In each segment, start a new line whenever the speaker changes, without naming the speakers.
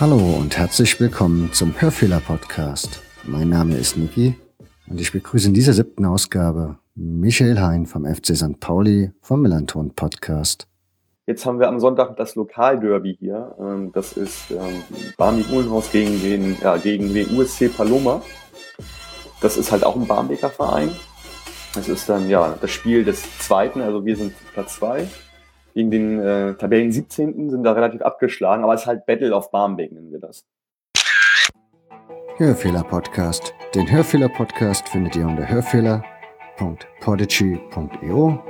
Hallo und herzlich willkommen zum Hörfehler Podcast. Mein Name ist Niki und ich begrüße in dieser siebten Ausgabe Michael Hein vom FC St. Pauli vom Millanton Podcast.
Jetzt haben wir am Sonntag das Lokalderby hier. Ähm, das ist ähm, Barmi Uhlenhaus gegen den, ja, gegen den USC Paloma. Das ist halt auch ein Barmbeker Verein. Das ist dann ja das Spiel des zweiten, also wir sind Platz zwei gegen den äh, Tabellen 17. sind da relativ abgeschlagen, aber es ist halt Battle of Barmbek, nennen wir das.
Hörfehler-Podcast. Den Hörfehler-Podcast findet ihr unter hörfehler.podigy.io,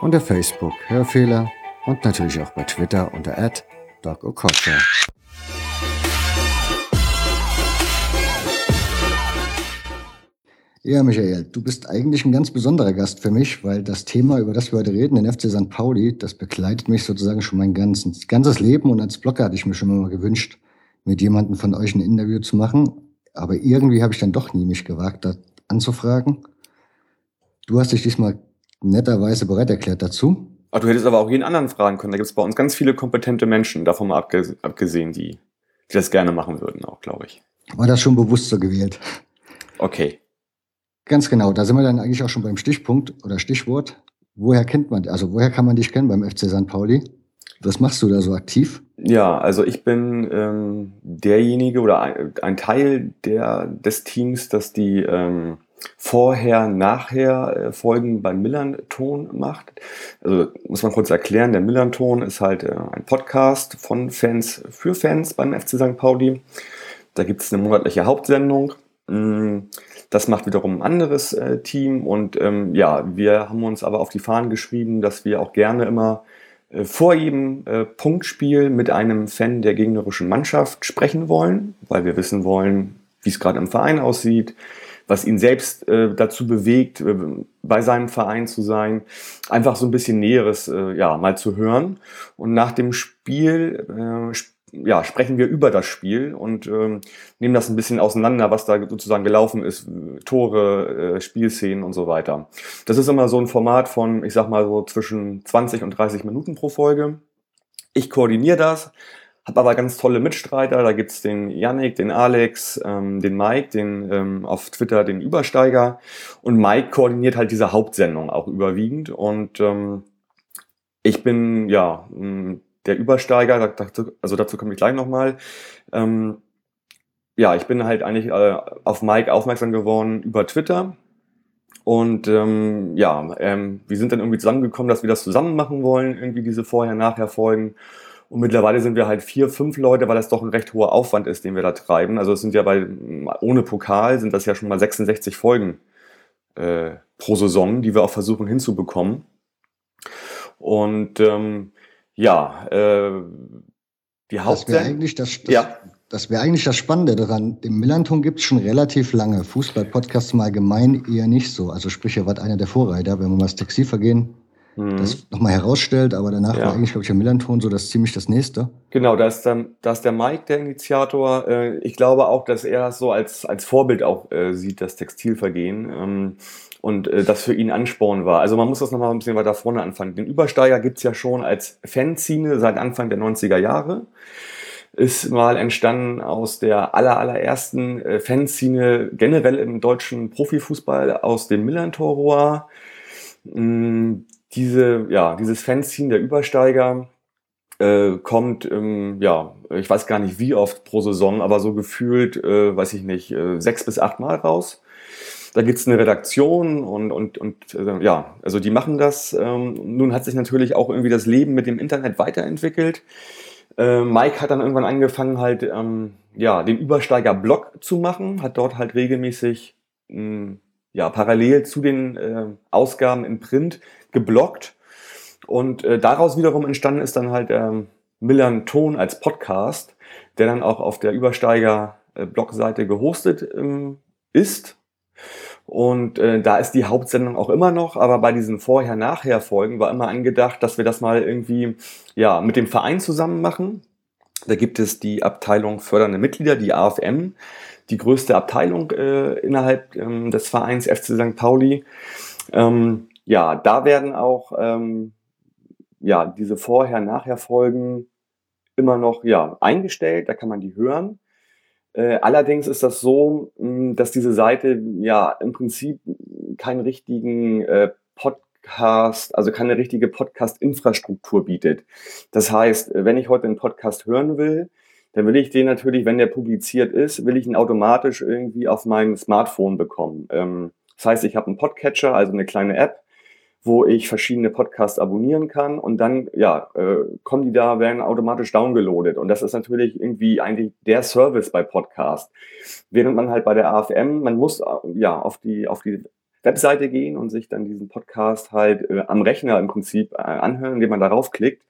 unter Facebook Hörfehler und natürlich auch bei Twitter unter @dogokocha. Ja, Michael, du bist eigentlich ein ganz besonderer Gast für mich, weil das Thema, über das wir heute reden, den FC St. Pauli, das begleitet mich sozusagen schon mein ganzes, ganzes Leben und als Blogger hatte ich mir schon mal gewünscht, mit jemandem von euch ein Interview zu machen. Aber irgendwie habe ich dann doch nie mich gewagt, da anzufragen. Du hast dich diesmal netterweise bereit erklärt dazu.
Ach, du hättest aber auch jeden anderen fragen können. Da gibt es bei uns ganz viele kompetente Menschen, davon mal abgesehen, die, die das gerne machen würden, auch, glaube ich.
War das schon bewusst so gewählt?
Okay.
Ganz genau, da sind wir dann eigentlich auch schon beim Stichpunkt oder Stichwort. Woher kennt man, also woher kann man dich kennen beim FC St. Pauli? Was machst du da so aktiv?
Ja, also ich bin ähm, derjenige oder ein, Teil der, des Teams, das die ähm, vorher, nachher äh, beim Millanton macht. Also muss man kurz erklären, der Millanton ist halt äh, ein Podcast von Fans für Fans beim FC St. Pauli. Da gibt es eine monatliche Hauptsendung. Mm, das macht wiederum ein anderes äh, Team und ähm, ja, wir haben uns aber auf die Fahnen geschrieben, dass wir auch gerne immer äh, vor jedem äh, Punktspiel mit einem Fan der gegnerischen Mannschaft sprechen wollen, weil wir wissen wollen, wie es gerade im Verein aussieht, was ihn selbst äh, dazu bewegt, äh, bei seinem Verein zu sein, einfach so ein bisschen Näheres äh, ja mal zu hören. Und nach dem Spiel ja, sprechen wir über das Spiel und ähm, nehmen das ein bisschen auseinander, was da sozusagen gelaufen ist, Tore, äh, Spielszenen und so weiter. Das ist immer so ein Format von, ich sag mal so zwischen 20 und 30 Minuten pro Folge. Ich koordiniere das, habe aber ganz tolle Mitstreiter. Da gibt's den Yannick, den Alex, ähm, den Mike, den ähm, auf Twitter den Übersteiger. Und Mike koordiniert halt diese Hauptsendung auch überwiegend. Und ähm, ich bin ja der Übersteiger, dazu, also dazu komme ich gleich nochmal. Ähm, ja, ich bin halt eigentlich äh, auf Mike aufmerksam geworden über Twitter. Und ähm, ja, ähm, wir sind dann irgendwie zusammengekommen, dass wir das zusammen machen wollen, irgendwie diese Vorher-Nachher-Folgen. Und mittlerweile sind wir halt vier, fünf Leute, weil das doch ein recht hoher Aufwand ist, den wir da treiben. Also es sind ja bei, ohne Pokal sind das ja schon mal 66 Folgen äh, pro Saison, die wir auch versuchen hinzubekommen. Und ähm, ja, äh, die Haupt
Das wäre eigentlich das, das, ja. das wäre eigentlich das Spannende daran. Im Millanton gibt es schon relativ lange. Fußball-Podcasts im Allgemeinen eher nicht so. Also sprich, er war einer der Vorreiter, wenn man mal das Textilvergehen mhm. das nochmal herausstellt, aber danach ja. war eigentlich, glaube ich, der Millanton so das ziemlich das nächste.
Genau, da ist, dann, da ist der Mike der Initiator. Äh, ich glaube auch, dass er das so als, als Vorbild auch äh, sieht, das Textilvergehen. Ähm, und äh, das für ihn Ansporn war. Also man muss das nochmal ein bisschen weiter vorne anfangen. Den Übersteiger gibt's ja schon als Fanzine seit Anfang der 90er Jahre. Ist mal entstanden aus der aller, allerersten äh, Fanzine generell im deutschen Profifußball aus dem Millantor mm, Diese, ja, dieses Fanzine der Übersteiger äh, kommt, ähm, ja, ich weiß gar nicht wie oft pro Saison, aber so gefühlt, äh, weiß ich nicht, äh, sechs bis acht Mal raus. Da gibt's eine Redaktion und, und, und äh, ja, also die machen das. Ähm, nun hat sich natürlich auch irgendwie das Leben mit dem Internet weiterentwickelt. Äh, Mike hat dann irgendwann angefangen, halt ähm, ja, den Übersteiger-Blog zu machen, hat dort halt regelmäßig mh, hm, ja, parallel zu den äh, Ausgaben in Print geblockt. Und äh, daraus wiederum entstanden ist dann halt ähm, Millern Ton als Podcast, der dann auch auf der Übersteiger-Blogseite gehostet ähm, ist und äh, da ist die Hauptsendung auch immer noch, aber bei diesen Vorher-Nachher-Folgen war immer angedacht, dass wir das mal irgendwie ja mit dem Verein zusammen machen. Da gibt es die Abteilung fördernde Mitglieder, die AFM, die größte Abteilung äh, innerhalb ähm, des Vereins FC St. Pauli. Ähm, ja, da werden auch ähm, ja diese Vorher-Nachher-Folgen immer noch ja, eingestellt, da kann man die hören. Äh, allerdings ist das so, mh, dass diese Seite ja im Prinzip keinen richtigen äh, Podcast, also keine richtige Podcast-Infrastruktur bietet. Das heißt, wenn ich heute einen Podcast hören will, dann will ich den natürlich, wenn der publiziert ist, will ich ihn automatisch irgendwie auf mein Smartphone bekommen. Ähm, das heißt, ich habe einen Podcatcher, also eine kleine App, wo ich verschiedene Podcasts abonnieren kann und dann ja äh, kommen die da, werden automatisch downgeloadet und das ist natürlich irgendwie eigentlich der Service bei Podcast. Während man halt bei der AFM, man muss äh, ja auf die auf die Webseite gehen und sich dann diesen Podcast halt äh, am Rechner im Prinzip äh, anhören, indem man darauf klickt.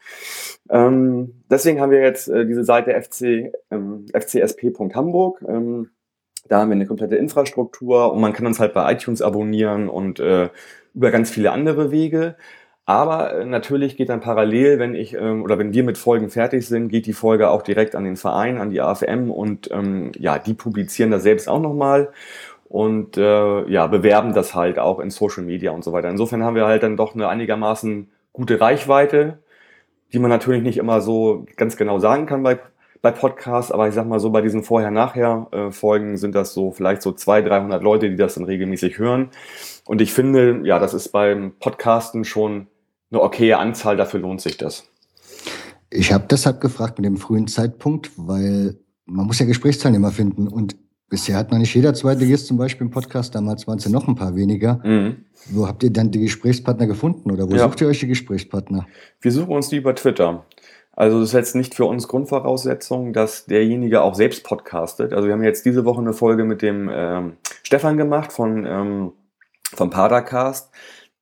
Ähm, deswegen haben wir jetzt äh, diese Seite fc, ähm, fcsp.hamburg. Ähm, da haben wir eine komplette Infrastruktur und man kann uns halt bei iTunes abonnieren und äh, über ganz viele andere Wege. Aber äh, natürlich geht dann parallel, wenn ich ähm, oder wenn wir mit Folgen fertig sind, geht die Folge auch direkt an den Verein, an die AFM und ähm, ja, die publizieren das selbst auch nochmal und äh, ja, bewerben das halt auch in Social Media und so weiter. Insofern haben wir halt dann doch eine einigermaßen gute Reichweite, die man natürlich nicht immer so ganz genau sagen kann bei bei Podcasts, aber ich sag mal so, bei diesen Vorher-Nachher-Folgen sind das so vielleicht so 200, 300 Leute, die das dann regelmäßig hören. Und ich finde, ja, das ist beim Podcasten schon eine okaye Anzahl, dafür lohnt sich das.
Ich habe deshalb gefragt mit dem frühen Zeitpunkt, weil man muss ja Gesprächsteilnehmer finden und bisher hat noch nicht jeder zweite Gast zum Beispiel im Podcast, damals waren es ja noch ein paar weniger. Mhm. Wo habt ihr dann die Gesprächspartner gefunden oder wo ja. sucht ihr euch die Gesprächspartner?
Wir suchen uns die über Twitter. Also das ist jetzt nicht für uns Grundvoraussetzung, dass derjenige auch selbst podcastet. Also wir haben jetzt diese Woche eine Folge mit dem ähm, Stefan gemacht von ähm, vom Padercast.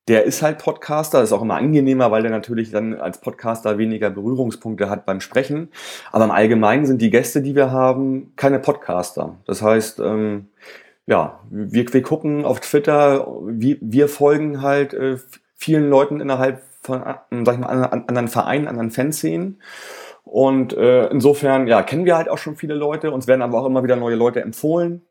Der ist halt Podcaster, ist auch immer angenehmer, weil der natürlich dann als Podcaster weniger Berührungspunkte hat beim Sprechen. Aber im Allgemeinen sind die Gäste, die wir haben, keine Podcaster. Das heißt, ähm, ja, wir, wir gucken auf Twitter, wir, wir folgen halt äh, vielen Leuten innerhalb von sag ich mal, anderen Vereinen, anderen Fanszenen. Und äh, insofern, ja, kennen wir halt auch schon viele Leute. Uns werden aber auch immer wieder neue Leute empfohlen.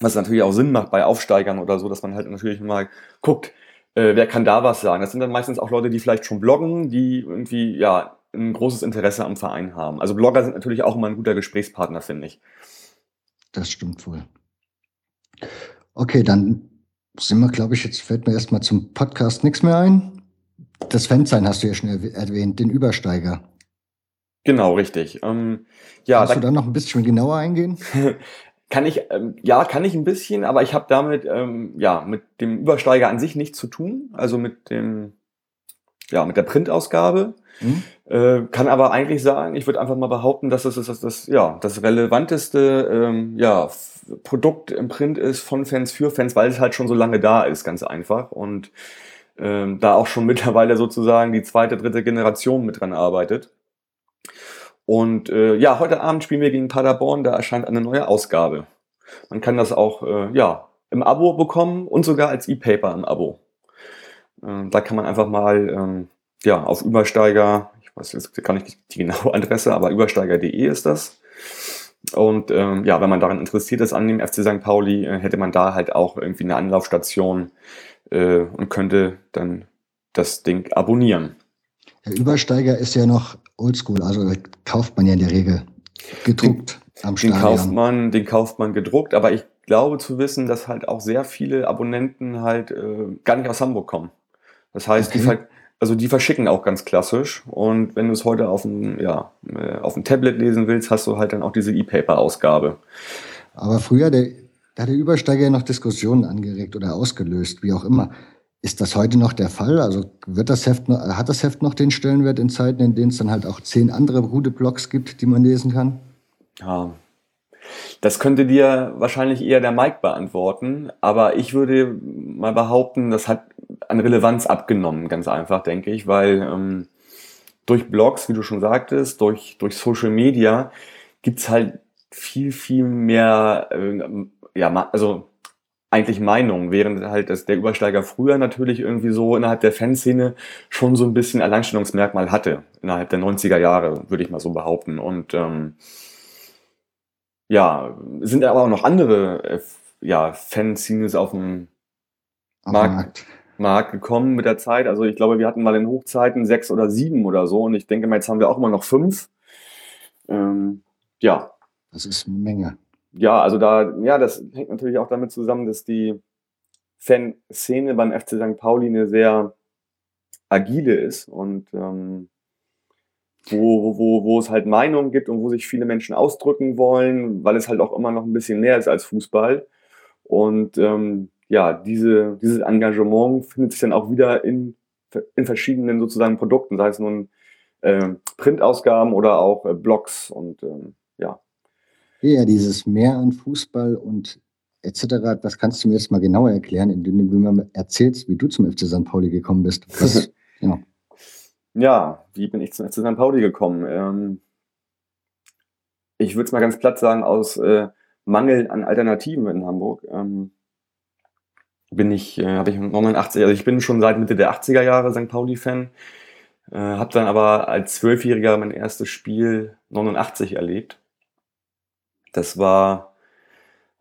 Was natürlich auch Sinn macht bei Aufsteigern oder so, dass man halt natürlich mal guckt, äh, wer kann da was sagen. Das sind dann meistens auch Leute, die vielleicht schon bloggen, die irgendwie, ja, ein großes Interesse am Verein haben. Also Blogger sind natürlich auch immer ein guter Gesprächspartner, finde ich.
Das stimmt wohl. Okay, dann sind wir, glaube ich, jetzt fällt mir erstmal zum Podcast nichts mehr ein. Das Fansein hast du ja schon erwähnt, den Übersteiger.
Genau, richtig. Ähm,
ja, Kannst da, du da noch ein bisschen genauer eingehen?
kann ich, ähm, ja, kann ich ein bisschen, aber ich habe damit, ähm, ja, mit dem Übersteiger an sich nichts zu tun. Also mit dem, ja, mit der Printausgabe. Mhm. Äh, kann aber eigentlich sagen, ich würde einfach mal behaupten, dass es das, das, das, ja, das relevanteste ähm, ja, Produkt im Print ist von Fans für Fans, weil es halt schon so lange da ist, ganz einfach. Und ähm, da auch schon mittlerweile sozusagen die zweite, dritte Generation mit dran arbeitet. Und äh, ja, heute Abend spielen wir gegen Paderborn, da erscheint eine neue Ausgabe. Man kann das auch äh, ja, im Abo bekommen und sogar als E-Paper im Abo. Äh, da kann man einfach mal ähm, ja, auf Übersteiger, ich weiß jetzt gar nicht die genaue Adresse, aber übersteiger.de ist das. Und ähm, ja, wenn man daran interessiert ist an dem FC St. Pauli, äh, hätte man da halt auch irgendwie eine Anlaufstation, äh, und könnte dann das Ding abonnieren.
Der Übersteiger ist ja noch oldschool, also kauft man ja in der Regel gedruckt
den, am Stadion. Den kauft, man, den kauft man gedruckt, aber ich glaube zu wissen, dass halt auch sehr viele Abonnenten halt äh, gar nicht aus Hamburg kommen. Das heißt, okay. die, also die verschicken auch ganz klassisch. Und wenn du es heute auf dem, ja, äh, auf dem Tablet lesen willst, hast du halt dann auch diese E-Paper-Ausgabe.
Aber früher, der, da hat der Übersteiger ja noch Diskussionen angeregt oder ausgelöst, wie auch immer. Ist das heute noch der Fall? Also wird das Heft noch, hat das Heft noch den Stellenwert in Zeiten, in denen es dann halt auch zehn andere gute Blogs gibt, die man lesen kann?
Ja, das könnte dir wahrscheinlich eher der Mike beantworten, aber ich würde mal behaupten, das hat an Relevanz abgenommen, ganz einfach, denke ich, weil ähm, durch Blogs, wie du schon sagtest, durch, durch Social Media gibt's halt viel, viel mehr äh, ja, also eigentlich Meinung, während halt das, der Übersteiger früher natürlich irgendwie so innerhalb der Fanszene schon so ein bisschen Alleinstellungsmerkmal hatte, innerhalb der 90er Jahre, würde ich mal so behaupten. Und ähm, ja, sind aber auch noch andere äh, ja, Fanzines auf dem Markt, Markt. Gekommen mit der Zeit. Also ich glaube, wir hatten mal in Hochzeiten sechs oder sieben oder so und ich denke mal, jetzt haben wir auch immer noch fünf. Ähm, ja.
Das ist eine Menge.
Ja, also da, ja, das hängt natürlich auch damit zusammen, dass die Fanszene beim FC St. Pauli eine sehr agile ist und ähm, wo, wo, wo es halt Meinungen gibt und wo sich viele Menschen ausdrücken wollen, weil es halt auch immer noch ein bisschen mehr ist als Fußball. Und ähm, ja, diese, dieses Engagement findet sich dann auch wieder in, in verschiedenen sozusagen Produkten, sei es nun äh, Printausgaben oder auch äh, Blogs und ähm, ja.
Ja, dieses Mehr an Fußball und etc., das kannst du mir jetzt mal genauer erklären, indem du mir erzählst, wie du zum FC St. Pauli gekommen bist. Was,
genau. Ja, wie bin ich zum FC St. Pauli gekommen? Ähm, ich würde es mal ganz platt sagen, aus äh, Mangel an Alternativen in Hamburg. Ähm, bin ich, äh, habe ich 89, also ich bin schon seit Mitte der 80er Jahre St. Pauli-Fan, äh, habe dann aber als Zwölfjähriger mein erstes Spiel 89 erlebt. Das war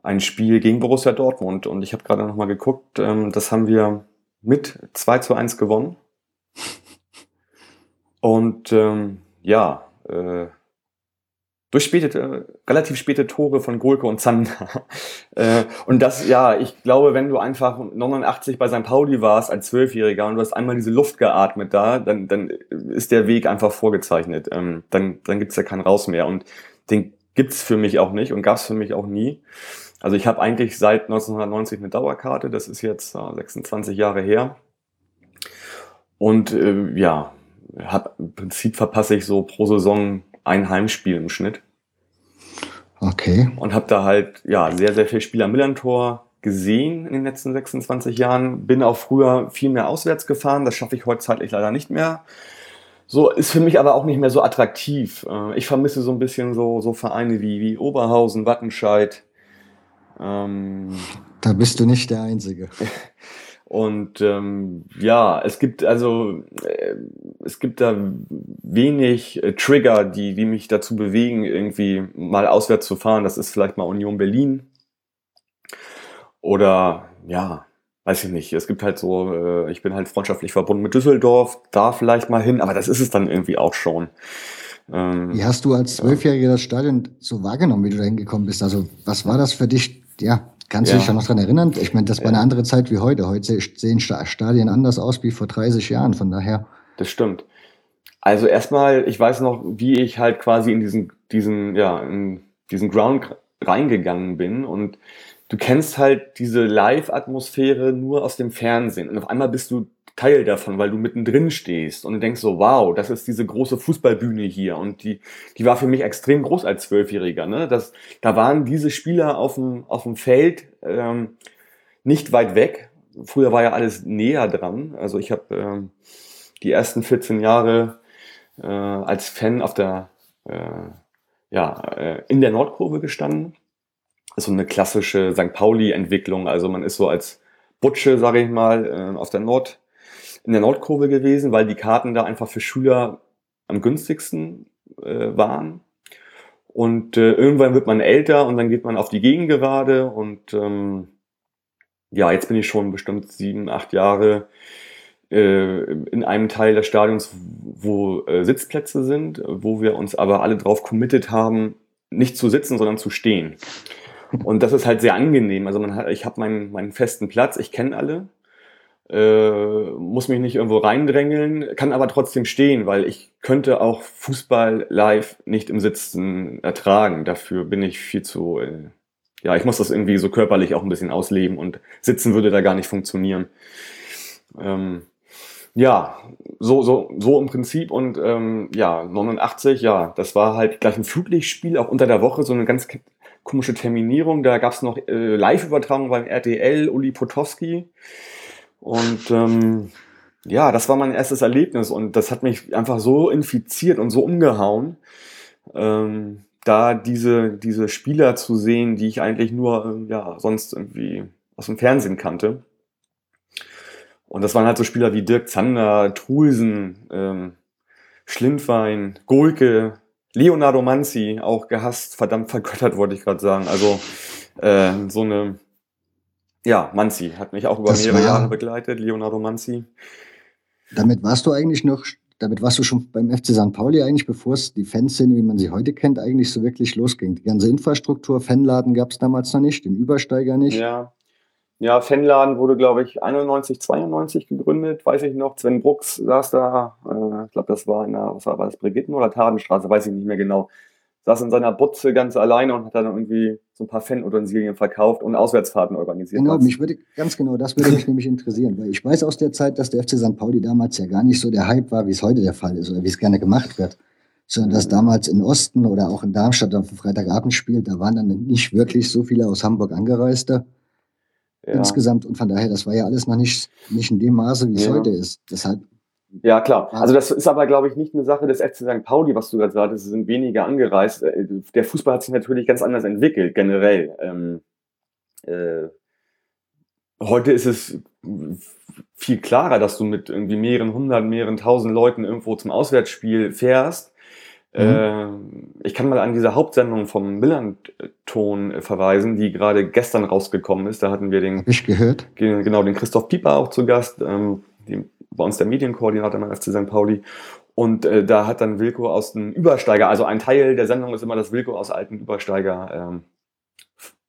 ein Spiel gegen Borussia Dortmund und ich habe gerade nochmal geguckt, ähm, das haben wir mit 2 zu 1 gewonnen. Und ähm, ja, äh, durch späte, äh, relativ späte Tore von Golke und Zander. äh, und das, ja, ich glaube, wenn du einfach 89 bei St. Pauli warst als Zwölfjähriger und du hast einmal diese Luft geatmet da, dann, dann ist der Weg einfach vorgezeichnet. Ähm, dann dann gibt's ja keinen Raus mehr. Und den gibt's für mich auch nicht und gab's für mich auch nie. Also ich habe eigentlich seit 1990 eine Dauerkarte, das ist jetzt äh, 26 Jahre her. Und äh, ja, hab, im Prinzip verpasse ich so pro Saison ein Heimspiel im Schnitt.
Okay.
Und habe da halt ja sehr, sehr viel Spiel am Millantor gesehen in den letzten 26 Jahren. Bin auch früher viel mehr auswärts gefahren. Das schaffe ich heute zeitlich leider nicht mehr. So ist für mich aber auch nicht mehr so attraktiv. Äh, ich vermisse so ein bisschen so, so Vereine wie, wie Oberhausen, Wattenscheid.
Ähm, da bist du nicht der Einzige.
Und ähm, ja, es gibt also äh, es gibt da wenig äh, Trigger, die, die mich dazu bewegen, irgendwie mal auswärts zu fahren. Das ist vielleicht mal Union Berlin. Oder ja, weiß ich nicht. Es gibt halt so, äh, ich bin halt freundschaftlich verbunden mit Düsseldorf, da vielleicht mal hin, aber das ist es dann irgendwie auch schon.
Ähm, wie hast du als Zwölfjähriger das Stadion so wahrgenommen, wie du da hingekommen bist? Also was war das für dich? Ja, Kannst ja. du dich da noch dran erinnern? Ich meine, das war eine andere Zeit wie heute. Heute sehen Stadien anders aus wie vor 30 Jahren, von daher.
Das stimmt. Also erstmal, ich weiß noch, wie ich halt quasi in diesen, diesen, ja, in diesen Ground reingegangen bin und du kennst halt diese Live-Atmosphäre nur aus dem Fernsehen und auf einmal bist du Teil davon, weil du mittendrin stehst und denkst so, wow, das ist diese große Fußballbühne hier und die, die war für mich extrem groß als Zwölfjähriger. Ne? Das, da waren diese Spieler auf dem, auf dem Feld ähm, nicht weit weg. Früher war ja alles näher dran. Also ich habe ähm, die ersten 14 Jahre äh, als Fan auf der, äh, ja, äh, in der Nordkurve gestanden. So eine klassische St. Pauli-Entwicklung. Also man ist so als Butsche, sage ich mal, äh, auf der Nord in der Nordkurve gewesen, weil die Karten da einfach für Schüler am günstigsten äh, waren. Und äh, irgendwann wird man älter und dann geht man auf die Gegengerade und ähm, ja, jetzt bin ich schon bestimmt sieben, acht Jahre äh, in einem Teil des Stadions, wo äh, Sitzplätze sind, wo wir uns aber alle drauf committed haben, nicht zu sitzen, sondern zu stehen. Und das ist halt sehr angenehm. Also man hat, ich habe meinen, meinen festen Platz, ich kenne alle äh, muss mich nicht irgendwo reindrängeln, kann aber trotzdem stehen, weil ich könnte auch Fußball live nicht im Sitzen ertragen. Dafür bin ich viel zu, äh, ja, ich muss das irgendwie so körperlich auch ein bisschen ausleben und sitzen würde da gar nicht funktionieren. Ähm, ja, so, so, so im Prinzip und ähm, ja, 89, ja, das war halt gleich ein Flutlichtspiel, auch unter der Woche, so eine ganz komische Terminierung. Da gab's noch äh, Live-Übertragung beim RTL, Uli Potowski. Und ähm, ja, das war mein erstes Erlebnis und das hat mich einfach so infiziert und so umgehauen, ähm, da diese, diese Spieler zu sehen, die ich eigentlich nur ähm, ja, sonst irgendwie aus dem Fernsehen kannte. Und das waren halt so Spieler wie Dirk Zander, Trulsen, ähm, Schlindwein, Golke, Leonardo Manzi, auch gehasst, verdammt vergöttert, wollte ich gerade sagen. Also äh, so eine ja, Manzi hat mich auch über das mehrere war, Jahre begleitet, Leonardo Manzi.
Damit warst du eigentlich noch damit warst du schon beim FC St. Pauli eigentlich, bevor es die Fanszene, wie man sie heute kennt, eigentlich so wirklich losging. Die ganze Infrastruktur, Fanladen gab es damals noch nicht, den Übersteiger nicht.
Ja. Ja, Fanladen wurde, glaube ich, 91, 92 gegründet, weiß ich noch. Sven Brooks saß da, äh, ich glaube, das war in der, was war, war das, Brigitten- oder Tadenstraße, weiß ich nicht mehr genau. Saß in seiner Butze ganz alleine und hat dann irgendwie so ein paar Fanutensilien verkauft und Auswärtsfahrten organisiert.
Genau, mich würde, ganz genau, das würde mich nämlich interessieren, weil ich weiß aus der Zeit, dass der FC St. Pauli damals ja gar nicht so der Hype war, wie es heute der Fall ist oder wie es gerne gemacht wird sondern dass damals in Osten oder auch in Darmstadt auf dem Freitagabendspiel, da waren dann nicht wirklich so viele aus Hamburg Angereiste ja. insgesamt. Und von daher, das war ja alles noch nicht, nicht in dem Maße, wie es ja. heute ist. Deshalb.
Ja, klar. Also das ist aber, glaube ich, nicht eine Sache des FC St. Pauli, was du gerade sagtest, es sind weniger angereist. Äh, der Fußball hat sich natürlich ganz anders entwickelt, generell. Ähm, äh, heute ist es viel klarer, dass du mit irgendwie mehreren hundert, mehreren tausend Leuten irgendwo zum Auswärtsspiel fährst Mhm. Äh, ich kann mal an diese Hauptsendung vom Millanton verweisen, die gerade gestern rausgekommen ist. Da hatten wir den.
Hab ich gehört.
Genau, den Christoph Pieper auch zu Gast, ähm, die, bei uns der Medienkoordinator beim FC St. Pauli. Und äh, da hat dann Wilko aus dem Übersteiger, also ein Teil der Sendung ist immer, dass Wilko aus alten Übersteiger ähm,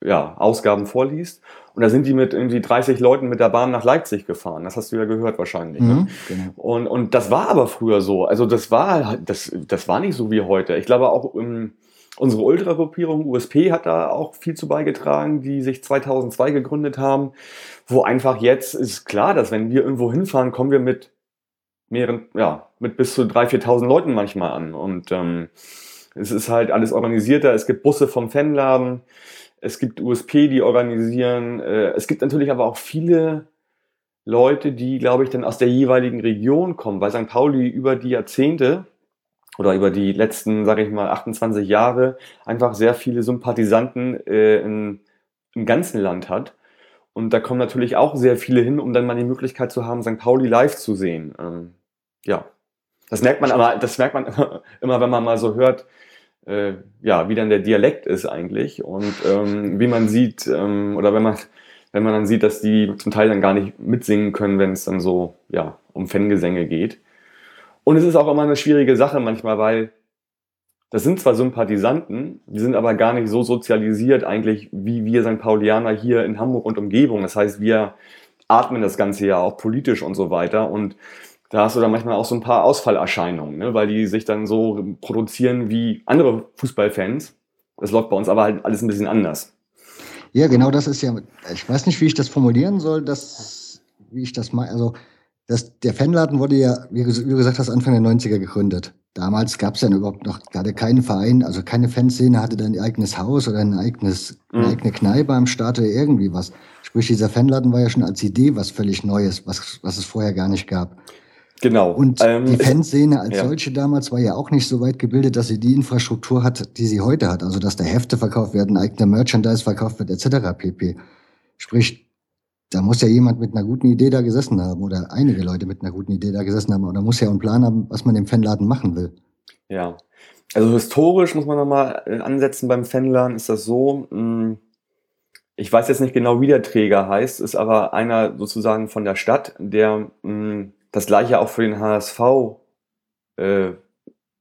ja, Ausgaben vorliest. Und da sind die mit irgendwie 30 Leuten mit der Bahn nach Leipzig gefahren. Das hast du ja gehört wahrscheinlich. Ne? Mhm, genau. und, und das war aber früher so. Also das war, das, das war nicht so wie heute. Ich glaube auch ähm, unsere Ultragruppierung USP hat da auch viel zu beigetragen, die sich 2002 gegründet haben, wo einfach jetzt ist klar, dass wenn wir irgendwo hinfahren, kommen wir mit mehreren, ja, mit bis zu 3.000, 4.000 Leuten manchmal an. Und ähm, es ist halt alles organisierter. Es gibt Busse vom Fanladen es gibt USP, die organisieren. Äh, es gibt natürlich aber auch viele Leute, die, glaube ich, dann aus der jeweiligen Region kommen, weil St. Pauli über die Jahrzehnte oder über die letzten, sage ich mal, 28 Jahre einfach sehr viele Sympathisanten äh, in, im ganzen Land hat. Und da kommen natürlich auch sehr viele hin, um dann mal die Möglichkeit zu haben, St. Pauli live zu sehen. Ähm, ja, das merkt man aber, das merkt man immer, immer, wenn man mal so hört, äh, ja, wie dann der Dialekt ist eigentlich und ähm, wie man sieht, ähm, oder wenn man, wenn man dann sieht, dass die zum Teil dann gar nicht mitsingen können, wenn es dann so, ja, um Fangesänge geht. Und es ist auch immer eine schwierige Sache manchmal, weil das sind zwar Sympathisanten, die sind aber gar nicht so sozialisiert eigentlich, wie wir St. Paulianer hier in Hamburg und Umgebung. Das heißt, wir atmen das Ganze ja auch politisch und so weiter und da hast du dann manchmal auch so ein paar Ausfallerscheinungen, ne? weil die sich dann so produzieren wie andere Fußballfans. Das läuft bei uns aber halt alles ein bisschen anders.
Ja, genau das ist ja, ich weiß nicht, wie ich das formulieren soll, dass, wie ich das meine. Also, das, der Fanladen wurde ja, wie, du gesagt hast, Anfang der 90er gegründet. Damals gab es ja überhaupt noch gerade keinen Verein, also keine Fanszene hatte dann ein eigenes Haus oder ein eigenes, eine mhm. eigene Kneipe am Start oder irgendwie was. Sprich, dieser Fanladen war ja schon als Idee was völlig Neues, was, was es vorher gar nicht gab.
Genau.
Und ähm, die Fanszene als ja. solche damals war ja auch nicht so weit gebildet, dass sie die Infrastruktur hat, die sie heute hat. Also dass da Hefte verkauft werden, eigener Merchandise verkauft wird, etc. pp. Sprich, da muss ja jemand mit einer guten Idee da gesessen haben oder einige Leute mit einer guten Idee da gesessen haben. Oder muss ja einen Plan haben, was man im Fanladen machen will.
Ja. Also historisch muss man nochmal äh, ansetzen beim Fanladen, ist das so, mh, hm, ich weiß jetzt nicht genau, wie der Träger heißt, ist aber einer sozusagen von der Stadt, der mh, hm, das gleiche auch für den HSV äh,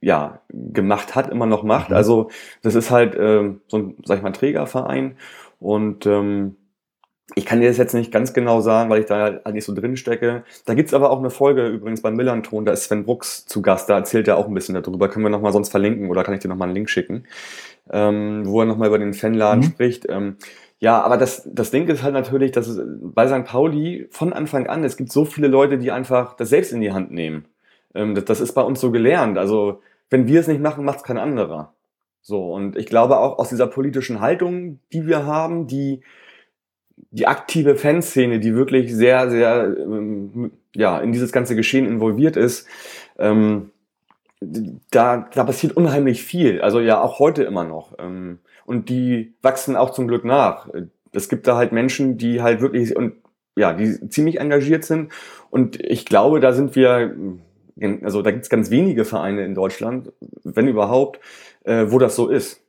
ja, gemacht hat, immer noch macht. Mhm. Also das ist halt ähm, so ein, sag ich mal, Trägerverein. Und ähm, ich kann dir das jetzt nicht ganz genau sagen, weil ich da halt nicht so drin stecke. Da gibt's aber auch eine Folge übrigens beim Millanton, da ist Sven Brooks zu Gast, da erzählt er auch ein bisschen darüber. Können wir nochmal sonst verlinken oder kann ich dir nochmal einen Link schicken, ähm, wo er nochmal über den Fanladen mhm. spricht. Ähm, ja, aber das, das Ding ist halt natürlich, dass bei St. Pauli von Anfang an, es gibt so viele Leute, die einfach das selbst in die Hand nehmen. Ähm, das, das ist bei uns so gelernt. Also, wenn wir es nicht machen, macht es kein anderer. So, und ich glaube auch aus dieser politischen Haltung, die wir haben, die, die aktive Fanszene, die wirklich sehr, sehr, ähm, ja, in dieses ganze Geschehen involviert ist, ähm, da, da passiert unheimlich viel. Also ja, auch heute immer noch. Ähm, und die wachsen auch zum Glück nach. Es gibt da halt Menschen, die halt wirklich und ja, die ziemlich engagiert sind. Und ich glaube, da sind wir, also da gibt es ganz wenige Vereine in Deutschland, wenn überhaupt, äh, wo das so ist.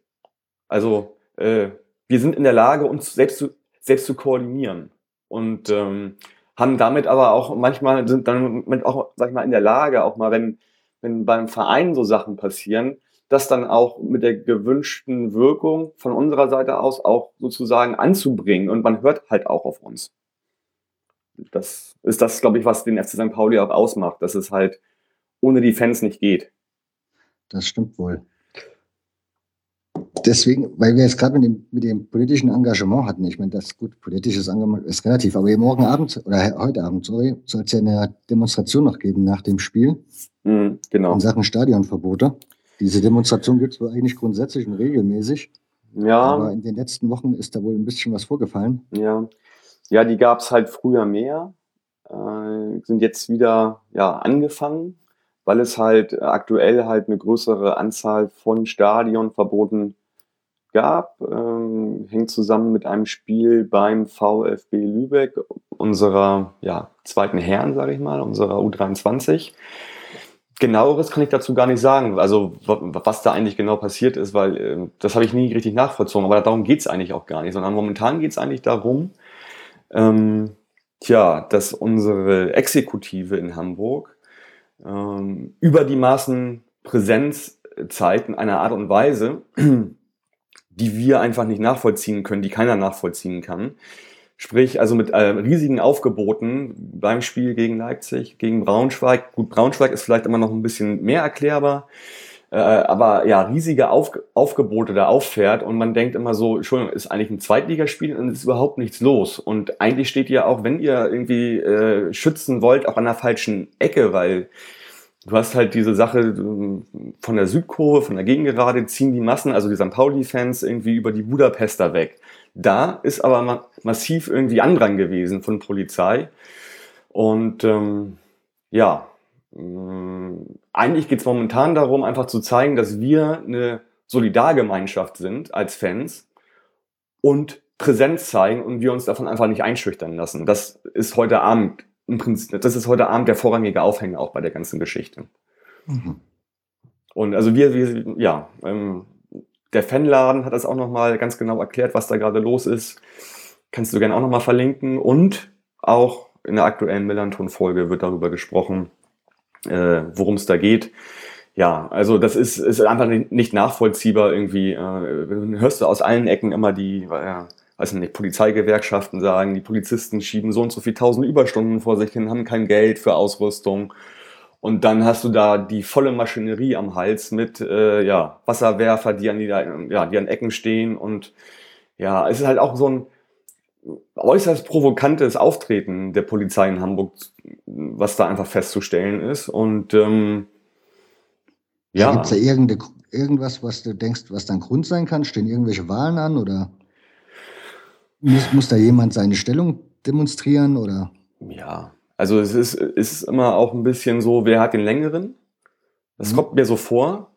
Also äh, wir sind in der Lage, uns selbst zu, selbst zu koordinieren und ähm, haben damit aber auch manchmal sind dann auch, sag ich mal, in der Lage, auch mal wenn wenn beim Verein so Sachen passieren, das dann auch mit der gewünschten Wirkung von unserer Seite aus auch sozusagen anzubringen. Und man hört halt auch auf uns. Das ist das, glaube ich, was den FC St. Pauli auch ausmacht, dass es halt ohne die Fans nicht geht.
Das stimmt wohl. Deswegen, weil wir jetzt gerade mit dem, mit dem politischen Engagement hatten, ich meine, das gut, politisches Engagement ist relativ, aber morgen Abend oder heute Abend, sorry, soll es ja eine Demonstration noch geben nach dem Spiel.
Mhm, genau.
In Sachen Stadionverbote. Diese Demonstration gibt es wohl eigentlich grundsätzlich und regelmäßig.
Ja.
Aber in den letzten Wochen ist da wohl ein bisschen was vorgefallen.
Ja, ja die gab es halt früher mehr, äh, sind jetzt wieder ja, angefangen, weil es halt aktuell halt eine größere Anzahl von Stadionverboten gab. Ähm, hängt zusammen mit einem Spiel beim VfB Lübeck, unserer ja, zweiten Herren, sage ich mal, unserer U23 genaueres kann ich dazu gar nicht sagen, also was da eigentlich genau passiert ist, weil äh, das habe ich nie richtig nachvollzogen, aber darum geht es eigentlich auch gar nicht, sondern momentan geht es eigentlich darum, ähm, tja, dass unsere Exekutive in Hamburg ähm, über die Maßen Präsenz zeigt in einer Art und Weise, die wir einfach nicht nachvollziehen können, die keiner nachvollziehen kann. Sprich, also mit äh, riesigen Aufgeboten beim Spiel gegen Leipzig, gegen Braunschweig. Gut, Braunschweig ist vielleicht immer noch ein bisschen mehr erklärbar, äh, aber ja, riesige Auf Aufgebote da auffährt und man denkt immer so, Entschuldigung, ist eigentlich ein Zweitligaspiel und es ist überhaupt nichts los. Und eigentlich steht ihr auch, wenn ihr irgendwie äh, schützen wollt, auch an der falschen Ecke, weil du hast halt diese Sache äh, von der Südkurve, von der Gegengerade, ziehen die Massen, also die St. Pauli-Fans irgendwie über die Budapester weg. Da ist aber ma massiv irgendwie Andrang gewesen von Polizei. Und ähm, ja, äh, eigentlich geht es momentan darum, einfach zu zeigen, dass wir eine Solidargemeinschaft sind als Fans und Präsenz zeigen und wir uns davon einfach nicht einschüchtern lassen. Das ist heute Abend im Prinzip, das ist heute Abend der vorrangige Aufhänger auch bei der ganzen Geschichte. Mhm. Und also wir, wir ja, ähm, der Fanladen hat das auch nochmal ganz genau erklärt, was da gerade los ist. Kannst du gerne auch nochmal verlinken. Und auch in der aktuellen Melanton-Folge wird darüber gesprochen, äh, worum es da geht. Ja, also das ist, ist einfach nicht nachvollziehbar irgendwie. Äh, hörst du aus allen Ecken immer die, äh, weiß nicht, Polizeigewerkschaften sagen, die Polizisten schieben so und so viel tausend Überstunden vor sich hin, haben kein Geld für Ausrüstung. Und dann hast du da die volle Maschinerie am Hals mit äh, ja, Wasserwerfer, die an, die, ja, die an Ecken stehen. Und ja, es ist halt auch so ein äußerst provokantes Auftreten der Polizei in Hamburg, was da einfach festzustellen ist. Und ähm,
ja. Gibt es da irgendwas, was du denkst, was dann Grund sein kann? Stehen irgendwelche Wahlen an oder muss, muss da jemand seine Stellung demonstrieren oder?
Ja, also es ist, es ist immer auch ein bisschen so, wer hat den längeren? Das mhm. kommt mir so vor.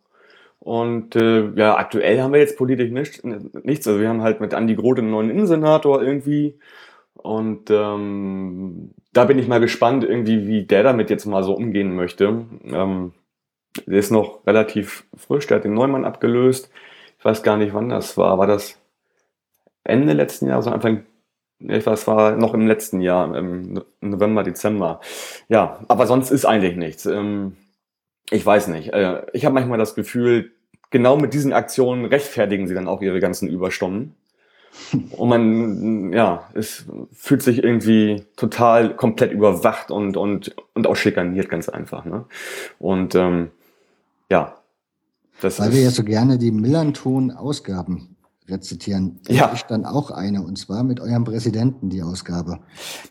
Und äh, ja, aktuell haben wir jetzt politisch nicht, nichts. Also wir haben halt mit Andi Groth einen neuen Innensenator irgendwie. Und ähm, da bin ich mal gespannt, irgendwie, wie der damit jetzt mal so umgehen möchte. Ähm, der ist noch relativ frisch, der hat den Neumann abgelöst. Ich weiß gar nicht, wann das war. War das Ende letzten Jahres, Anfang ich weiß, war noch im letzten Jahr, im November, Dezember. Ja, aber sonst ist eigentlich nichts. Ähm, ich weiß nicht. Äh, ich habe manchmal das Gefühl, genau mit diesen Aktionen rechtfertigen sie dann auch ihre ganzen Überstunden. Und man, ja, es fühlt sich irgendwie total komplett überwacht und, und, und auch schikaniert, ganz einfach. Ne? Und ähm, ja,
das Weil ist, wir ja so gerne die Millanton-Ausgaben rezitieren.
Ja.
Ich dann auch eine, und zwar mit eurem Präsidenten, die Ausgabe.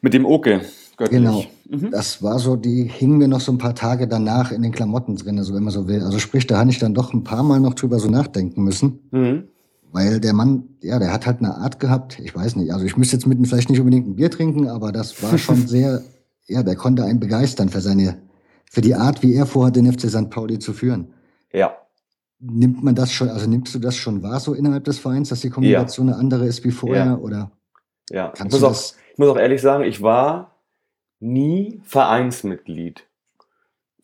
Mit dem Oke.
Göttlich. Genau. Mhm. Das war so, die hingen mir noch so ein paar Tage danach in den Klamotten drin, so wenn man so will. Also sprich, da hatte ich dann doch ein paar Mal noch drüber so nachdenken müssen. Mhm. Weil der Mann, ja, der hat halt eine Art gehabt, ich weiß nicht, also ich müsste jetzt mitten vielleicht nicht unbedingt ein Bier trinken, aber das war schon sehr, ja, der konnte einen begeistern für seine, für die Art, wie er vorhat, den FC St. Pauli zu führen.
Ja,
Nimmt man das schon, also nimmst du das schon wahr so innerhalb des Vereins, dass die Kommunikation ja. eine andere ist wie vorher?
Ja.
Oder
ja, ich muss, auch, ich muss auch ehrlich sagen, ich war nie Vereinsmitglied.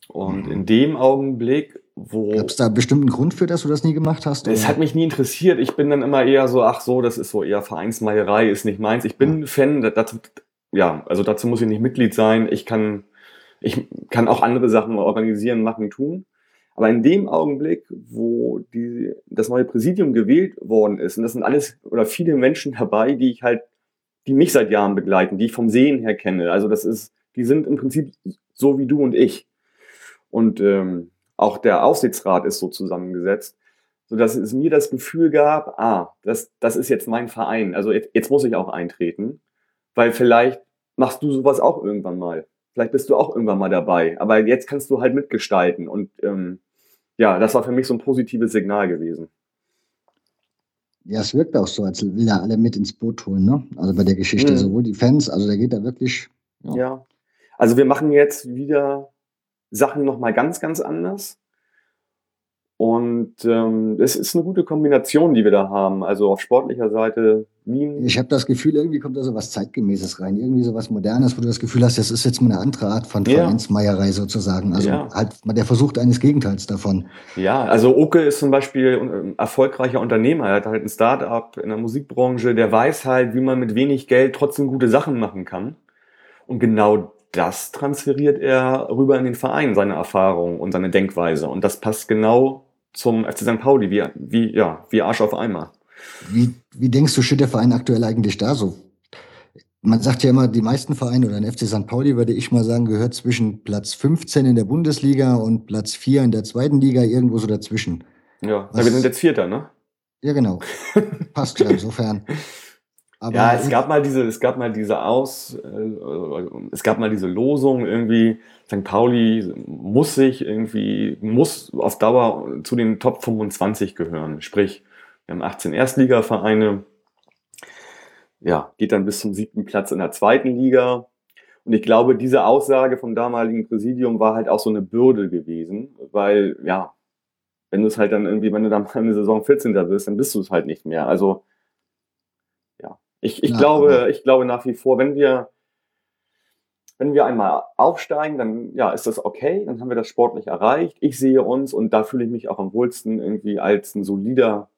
Und mhm. in dem Augenblick, wo.
Gab es da bestimmten Grund für, dass du das nie gemacht hast?
Es hat mich nie interessiert. Ich bin dann immer eher so, ach so, das ist so eher Vereinsmeierei, ist nicht meins. Ich bin ja. Fan, dazu, ja, also dazu muss ich nicht Mitglied sein. Ich kann, ich kann auch andere Sachen organisieren, machen, tun. Aber in dem Augenblick, wo die, das neue Präsidium gewählt worden ist, und das sind alles oder viele Menschen dabei, die ich halt, die mich seit Jahren begleiten, die ich vom Sehen her kenne. Also das ist, die sind im Prinzip so wie du und ich. Und ähm, auch der Aufsichtsrat ist so zusammengesetzt, so dass es mir das Gefühl gab, ah, das, das ist jetzt mein Verein. Also jetzt, jetzt muss ich auch eintreten, weil vielleicht machst du sowas auch irgendwann mal. Vielleicht bist du auch irgendwann mal dabei. Aber jetzt kannst du halt mitgestalten. Und ähm, ja, das war für mich so ein positives Signal gewesen.
Ja, es wirkt auch so, als will er alle mit ins Boot holen, ne? Also bei der Geschichte, mhm. sowohl die Fans, also der geht da wirklich.
Ja. ja. Also wir machen jetzt wieder Sachen nochmal ganz, ganz anders. Und ähm, es ist eine gute Kombination, die wir da haben. Also auf sportlicher Seite
Lean. Ich habe das Gefühl, irgendwie kommt da so was Zeitgemäßes rein, irgendwie so was Modernes, wo du das Gefühl hast, das ist jetzt mal eine andere Art von ja. Vereinsmeierei sozusagen. Also ja. halt der Versuch eines Gegenteils davon.
Ja, also Oke ist zum Beispiel ein erfolgreicher Unternehmer. Er hat halt ein Start-up in der Musikbranche, der weiß halt, wie man mit wenig Geld trotzdem gute Sachen machen kann. Und genau das transferiert er rüber in den Verein, seine Erfahrung und seine Denkweise. Und das passt genau zum FC St. Pauli, wie, wie, ja, wie Arsch auf einmal.
Wie, wie denkst du, steht der Verein aktuell eigentlich da so? Man sagt ja immer, die meisten Vereine oder ein FC St. Pauli, würde ich mal sagen, gehört zwischen Platz 15 in der Bundesliga und Platz 4 in der zweiten Liga, irgendwo so dazwischen.
Ja, Was, wir sind jetzt Vierter, ne?
Ja, genau. Passt ja insofern.
Aber ja, es gab mal diese, es gab mal diese Aus, äh, es gab mal diese Losung irgendwie, St. Pauli muss sich irgendwie, muss auf Dauer zu den Top 25 gehören. Sprich, wir haben 18 Erstligavereine, ja, geht dann bis zum siebten Platz in der zweiten Liga. Und ich glaube, diese Aussage vom damaligen Präsidium war halt auch so eine Bürde gewesen, weil, ja, wenn du es halt dann irgendwie, wenn du dann mal eine Saison 14. bist, dann bist du es halt nicht mehr. Also, ich, ich, ja, glaube, ich glaube nach wie vor, wenn wir, wenn wir einmal aufsteigen, dann ja, ist das okay, dann haben wir das sportlich erreicht. Ich sehe uns und da fühle ich mich auch am wohlsten irgendwie als ein solider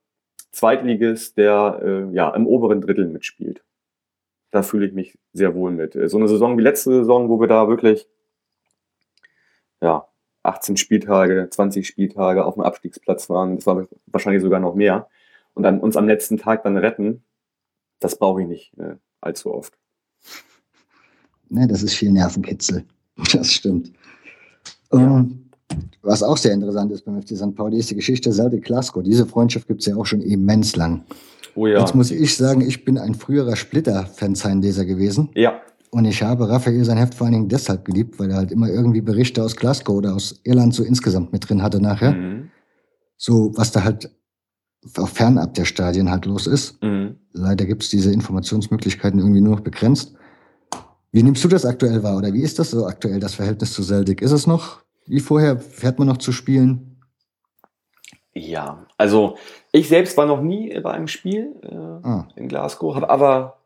Zweitligist, der äh, ja im oberen Drittel mitspielt. Da fühle ich mich sehr wohl mit. So eine Saison wie letzte Saison, wo wir da wirklich ja, 18 Spieltage, 20 Spieltage auf dem Abstiegsplatz waren, das war wahrscheinlich sogar noch mehr, und dann uns am letzten Tag dann retten, das brauche ich nicht äh, allzu oft.
Ne, das ist viel Nervenkitzel. Das stimmt. Ja. Ähm, was auch sehr interessant ist beim FC St. Pauli, ist die Geschichte Celtic Glasgow. Diese Freundschaft gibt es ja auch schon immens lang. Oh ja. Jetzt muss ich sagen, ich bin ein früherer Splitter-Fanzeinleser gewesen.
Ja.
Und ich habe Raphael sein Heft vor allen Dingen deshalb geliebt, weil er halt immer irgendwie Berichte aus Glasgow oder aus Irland so insgesamt mit drin hatte nachher. Mhm. So, was da halt auch fernab der Stadien halt los ist. Mhm. Leider gibt es diese Informationsmöglichkeiten irgendwie nur noch begrenzt. Wie nimmst du das aktuell wahr oder wie ist das so aktuell, das Verhältnis zu Celtic? Ist es noch wie vorher? Fährt man noch zu spielen?
Ja, also ich selbst war noch nie bei einem Spiel äh, ah. in Glasgow, habe aber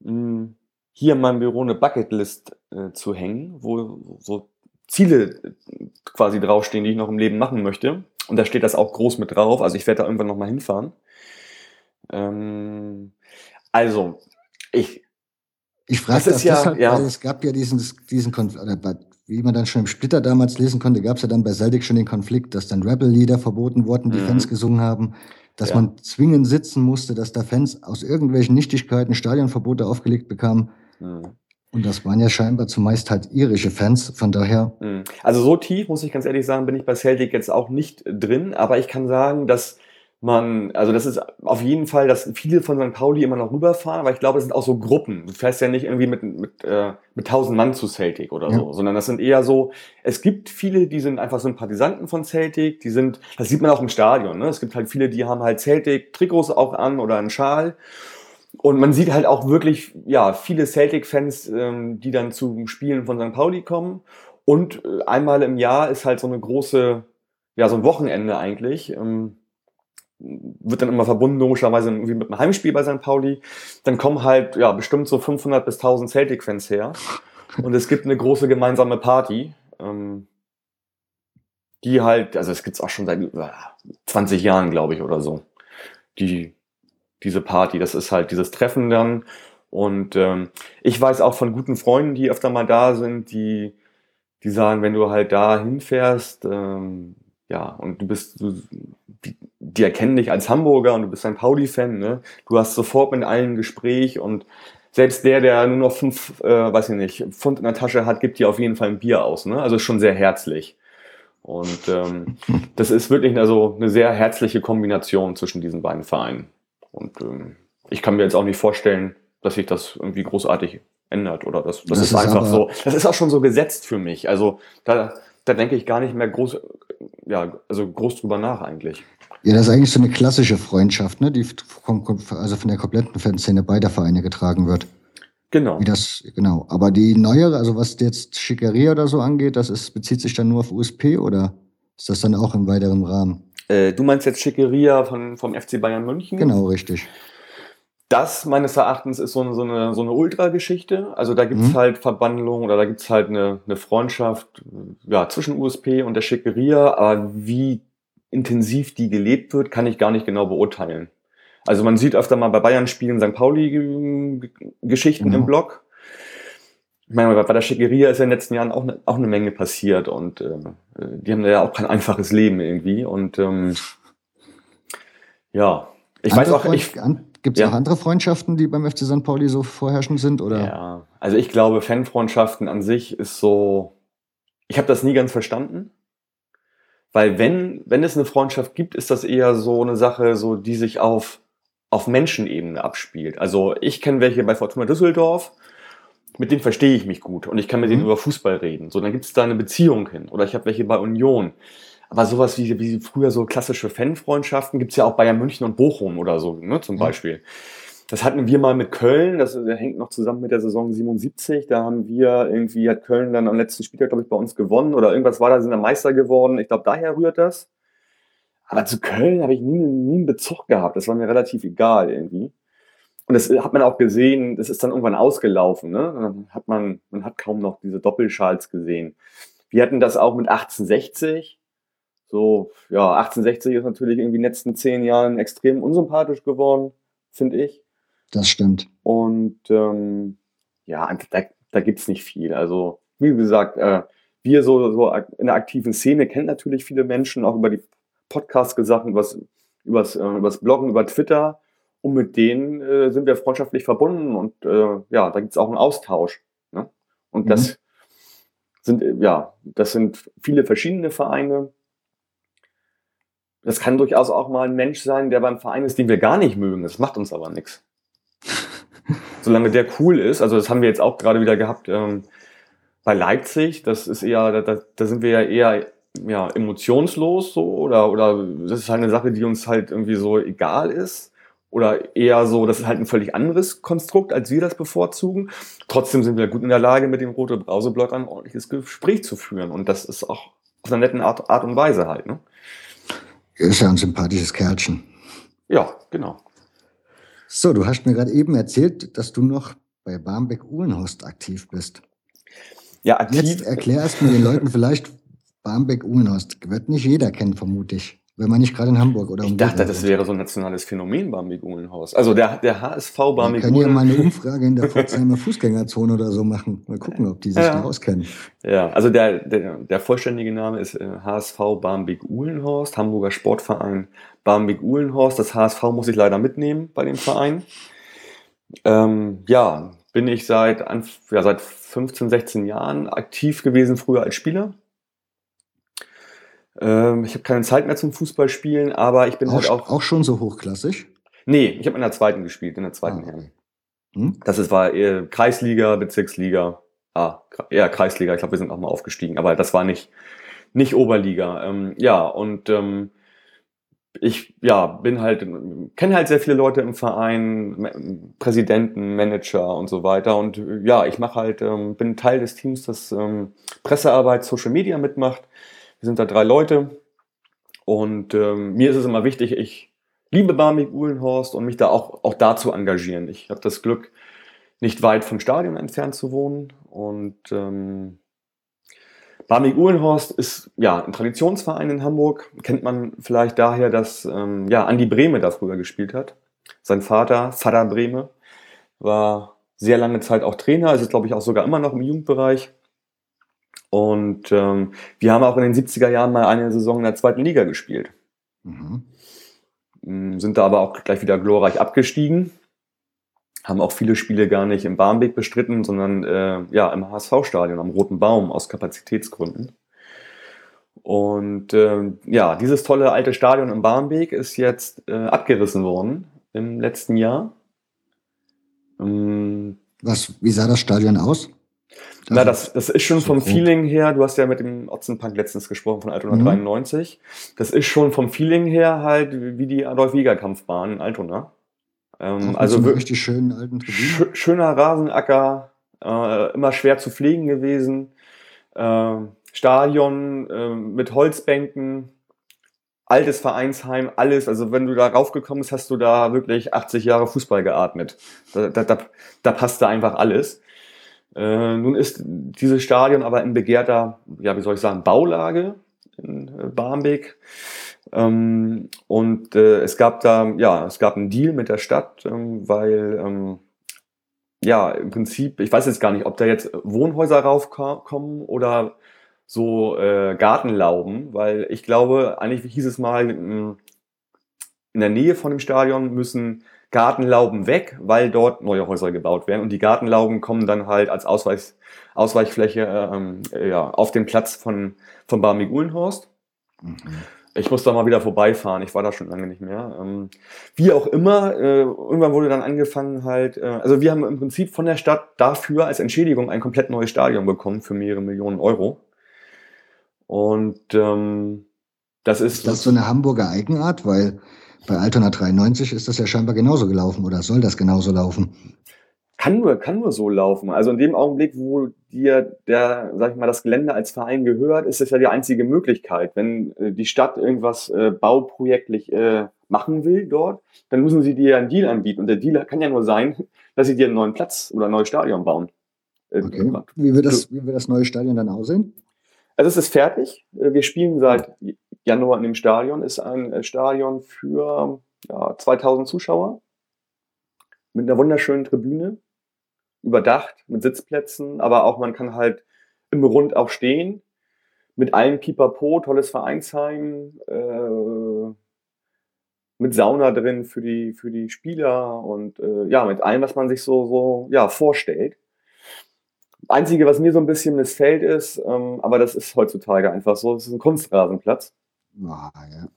mh, hm, hier in meinem Büro eine Bucketlist äh, zu hängen, wo so Ziele äh, quasi draufstehen, die ich noch im Leben machen möchte. Und da steht das auch groß mit drauf. Also ich werde da irgendwann nochmal hinfahren. Ähm, also, ich.
Ich frage das, ja, deshalb, ja. weil es gab ja diesen, diesen Konflikt, wie man dann schon im Splitter damals lesen konnte, gab es ja dann bei Celtic schon den Konflikt, dass dann Rebel-Lieder verboten wurden, die mhm. Fans gesungen haben, dass ja. man zwingend sitzen musste, dass da Fans aus irgendwelchen Nichtigkeiten Stadionverbote aufgelegt bekamen. Mhm. Und das waren ja scheinbar zumeist halt irische Fans, von daher.
Hm. Also so tief, muss ich ganz ehrlich sagen, bin ich bei Celtic jetzt auch nicht drin, aber ich kann sagen, dass man, also das ist auf jeden Fall, dass viele von St. Pauli immer noch rüberfahren, aber ich glaube, es sind auch so Gruppen. Du fährst ja nicht irgendwie mit, mit, äh, mit tausend Mann zu Celtic oder ja. so, sondern das sind eher so, es gibt viele, die sind einfach Sympathisanten von Celtic, die sind, das sieht man auch im Stadion, ne? es gibt halt viele, die haben halt Celtic-Trikots auch an oder einen Schal und man sieht halt auch wirklich, ja, viele Celtic-Fans, ähm, die dann zu Spielen von St. Pauli kommen. Und äh, einmal im Jahr ist halt so eine große, ja, so ein Wochenende eigentlich. Ähm, wird dann immer verbunden, logischerweise irgendwie mit einem Heimspiel bei St. Pauli. Dann kommen halt, ja, bestimmt so 500 bis 1000 Celtic-Fans her. Und es gibt eine große gemeinsame Party. Ähm, die halt, also es gibt's auch schon seit äh, 20 Jahren, glaube ich, oder so. Die diese Party. Das ist halt dieses Treffen dann. Und ähm, ich weiß auch von guten Freunden, die öfter mal da sind, die, die sagen, wenn du halt da hinfährst, ähm, ja, und du bist, du, die, die erkennen dich als Hamburger und du bist ein Pauli-Fan, ne? Du hast sofort mit allen ein Gespräch und selbst der, der nur noch fünf, äh, weiß ich nicht, Pfund in der Tasche hat, gibt dir auf jeden Fall ein Bier aus, ne? Also schon sehr herzlich. Und ähm, das ist wirklich also eine sehr herzliche Kombination zwischen diesen beiden Vereinen. Und ähm, ich kann mir jetzt auch nicht vorstellen, dass sich das irgendwie großartig ändert oder das, das, das ist, ist einfach so. Das ist auch schon so gesetzt für mich. Also da, da denke ich gar nicht mehr groß, ja, also groß drüber nach eigentlich.
Ja, das ist eigentlich so eine klassische Freundschaft, ne, die vom, also von der kompletten Fanszene beider Vereine getragen wird.
Genau.
Wie das, genau. Aber die neuere, also was jetzt Schickeria oder so angeht, das ist, bezieht sich dann nur auf USP oder ist das dann auch im weiteren Rahmen?
Äh, du meinst jetzt Schickeria von, vom FC Bayern München?
Genau, richtig.
Das meines Erachtens ist so eine, so eine, so eine Ultra-Geschichte. Also da gibt's mhm. halt Verbandlung oder da gibt's halt eine, eine Freundschaft ja, zwischen USP und der Schickeria. Aber wie intensiv die gelebt wird, kann ich gar nicht genau beurteilen. Also man sieht öfter mal bei Bayern spielen St. Pauli-Geschichten genau. im Blog. Ich meine, bei der Schickeria ist ja in den letzten Jahren auch, ne, auch eine Menge passiert und äh, die haben ja auch kein einfaches Leben irgendwie. Und ähm, ja, ich
andere
weiß auch, ich,
Gibt es ja. auch andere Freundschaften, die beim FC St. Pauli so vorherrschend sind? Oder?
Ja, also ich glaube, Fanfreundschaften an sich ist so. Ich habe das nie ganz verstanden. Weil wenn, wenn es eine Freundschaft gibt, ist das eher so eine Sache, so die sich auf, auf Menschenebene abspielt. Also ich kenne welche bei Fortuna Düsseldorf, mit denen verstehe ich mich gut und ich kann mit mhm. denen über Fußball reden. So, dann gibt es da eine Beziehung hin. Oder ich habe welche bei Union. Aber sowas wie, wie früher so klassische Fanfreundschaften gibt's ja auch Bayern München und Bochum oder so, ne, zum Beispiel. Das hatten wir mal mit Köln, das, hängt noch zusammen mit der Saison 77. Da haben wir irgendwie, hat Köln dann am letzten Spieltag, glaube ich, bei uns gewonnen oder irgendwas war da, sind dann Meister geworden. Ich glaube, daher rührt das. Aber zu Köln habe ich nie, nie einen Bezug gehabt. Das war mir relativ egal irgendwie. Und das hat man auch gesehen, das ist dann irgendwann ausgelaufen. Ne? Dann hat man, man hat kaum noch diese Doppelschals gesehen. Wir hatten das auch mit 1860 so, ja, 1860 ist natürlich irgendwie in den letzten zehn Jahren extrem unsympathisch geworden, finde ich.
Das stimmt.
Und ähm, ja, da, da gibt es nicht viel. Also, wie gesagt, äh, wir so, so in der aktiven Szene kennen natürlich viele Menschen, auch über die Podcast-Sachen, übers, übers, äh, übers Bloggen, über Twitter. Und mit denen äh, sind wir freundschaftlich verbunden und äh, ja, da gibt es auch einen Austausch. Ne? Und mhm. das sind, ja, das sind viele verschiedene Vereine. Das kann durchaus auch mal ein Mensch sein, der beim Verein ist, den wir gar nicht mögen. Das macht uns aber nichts. Solange der cool ist, also das haben wir jetzt auch gerade wieder gehabt ähm, bei Leipzig, das ist eher, da, da sind wir ja eher ja, emotionslos so oder, oder das ist halt eine Sache, die uns halt irgendwie so egal ist. Oder eher so, das ist halt ein völlig anderes Konstrukt, als wir das bevorzugen. Trotzdem sind wir gut in der Lage, mit dem rote Brauseblock ein ordentliches Gespräch zu führen. Und das ist auch auf einer netten Art, Art und Weise halt. Ne?
Ist ja ein sympathisches Kerlchen.
Ja, genau.
So, du hast mir gerade eben erzählt, dass du noch bei Barmbek-Uhlenhorst aktiv bist.
Ja, aktiv.
Jetzt erklär erst mal den Leuten vielleicht Barmbek-Uhlenhorst. Wird nicht jeder kennen, vermute ich. Wenn man nicht gerade in Hamburg oder
Ich dachte, das wäre so ein nationales Phänomen, Barmbek-Uhlenhorst. Also der, der HSV.
Wir können ja mal eine Umfrage in der Pforzheimer Fußgängerzone oder so machen. Mal gucken, ob die sich ja. da auskennen.
Ja, also der, der, der vollständige Name ist HSV äh, Barmbek-Uhlenhorst, Hamburger Sportverein Barmbek-Uhlenhorst. Das HSV muss ich leider mitnehmen bei dem Verein. Ähm, ja, bin ich seit, ja, seit 15, 16 Jahren aktiv gewesen, früher als Spieler ähm, ich habe keine Zeit mehr zum Fußballspielen, aber ich bin
auch,
halt auch.
Auch schon so hochklassig?
Nee, ich habe in der zweiten gespielt, in der zweiten ah. Herren. Hm? Das ist, war eher Kreisliga, Bezirksliga. Ah, eher Kreisliga. Ich glaube, wir sind auch mal aufgestiegen, aber das war nicht, nicht Oberliga. Ähm, ja, und ähm, ich ja, bin halt, kenne halt sehr viele Leute im Verein, Präsidenten, Manager und so weiter. Und ja, ich mache halt, ähm, bin Teil des Teams, das ähm, Pressearbeit, Social Media mitmacht. Wir sind da drei Leute und ähm, mir ist es immer wichtig, ich liebe Barmig Uhlenhorst und mich da auch, auch da zu engagieren. Ich habe das Glück, nicht weit vom Stadion entfernt zu wohnen und ähm, Barmig Uhlenhorst ist ja ein Traditionsverein in Hamburg. Kennt man vielleicht daher, dass ähm, ja Andi Brehme da früher gespielt hat. Sein Vater, Vater Brehme, war sehr lange Zeit auch Trainer, ist glaube ich auch sogar immer noch im Jugendbereich. Und ähm, wir haben auch in den 70er Jahren mal eine Saison in der zweiten Liga gespielt. Mhm. Mm, sind da aber auch gleich wieder glorreich abgestiegen. Haben auch viele Spiele gar nicht im Barmbek bestritten, sondern äh, ja im HSV-Stadion am Roten Baum aus Kapazitätsgründen. Und äh, ja, dieses tolle alte Stadion im Barmbek ist jetzt äh, abgerissen worden im letzten Jahr.
Ähm, Was, wie sah das Stadion aus?
Na, das, das ist schon so vom grob. Feeling her, du hast ja mit dem Otzenpunk letztens gesprochen von Altona mhm. 93. Das ist schon vom Feeling her halt wie die Adolf-Wieger-Kampfbahn in Altona.
Ähm, also wirklich die schönen alten
Tribünen. Schöner Rasenacker, äh, immer schwer zu pflegen gewesen. Äh, Stadion äh, mit Holzbänken, altes Vereinsheim, alles. Also wenn du da raufgekommen bist, hast du da wirklich 80 Jahre Fußball geatmet. Da, da, da, da passte einfach alles. Äh, nun ist dieses Stadion aber in begehrter, ja, wie soll ich sagen, Baulage in äh, Barmbek. Ähm, und äh, es gab da, ja, es gab einen Deal mit der Stadt, ähm, weil, ähm, ja, im Prinzip, ich weiß jetzt gar nicht, ob da jetzt Wohnhäuser raufkommen oder so äh, Gartenlauben, weil ich glaube, eigentlich hieß es mal, in der Nähe von dem Stadion müssen Gartenlauben weg, weil dort neue Häuser gebaut werden. Und die Gartenlauben kommen dann halt als Ausweich, Ausweichfläche ähm, ja, auf den Platz von, von Barmig-Uhlenhorst. Mhm. Ich muss da mal wieder vorbeifahren. Ich war da schon lange nicht mehr. Ähm, wie auch immer, äh, irgendwann wurde dann angefangen halt, äh, also wir haben im Prinzip von der Stadt dafür als Entschädigung ein komplett neues Stadion bekommen für mehrere Millionen Euro. Und ähm, das ist.
Ist das so eine Hamburger Eigenart? Weil bei Altona 93 ist das ja scheinbar genauso gelaufen oder soll das genauso laufen?
Kann nur, kann nur so laufen. Also in dem Augenblick, wo dir der, sag ich mal, das Gelände als Verein gehört, ist das ja die einzige Möglichkeit. Wenn äh, die Stadt irgendwas äh, bauprojektlich äh, machen will dort, dann müssen sie dir einen Deal anbieten. Und der Deal kann ja nur sein, dass sie dir einen neuen Platz oder ein neues Stadion bauen.
Äh, okay. Wie wird, das, wie wird das neue Stadion dann aussehen?
Also es ist fertig. Äh, wir spielen seit Januar in dem Stadion. Ist ein äh, Stadion für ja, 2000 Zuschauer mit einer wunderschönen Tribüne, überdacht mit Sitzplätzen, aber auch man kann halt im Rund auch stehen mit allem Pipapo, tolles Vereinsheim, äh, mit Sauna drin für die für die Spieler und äh, ja mit allem, was man sich so so ja vorstellt. Einzige, was mir so ein bisschen missfällt, ist, ähm, aber das ist heutzutage einfach so, es ist ein Kunstrasenplatz. Ah, ja.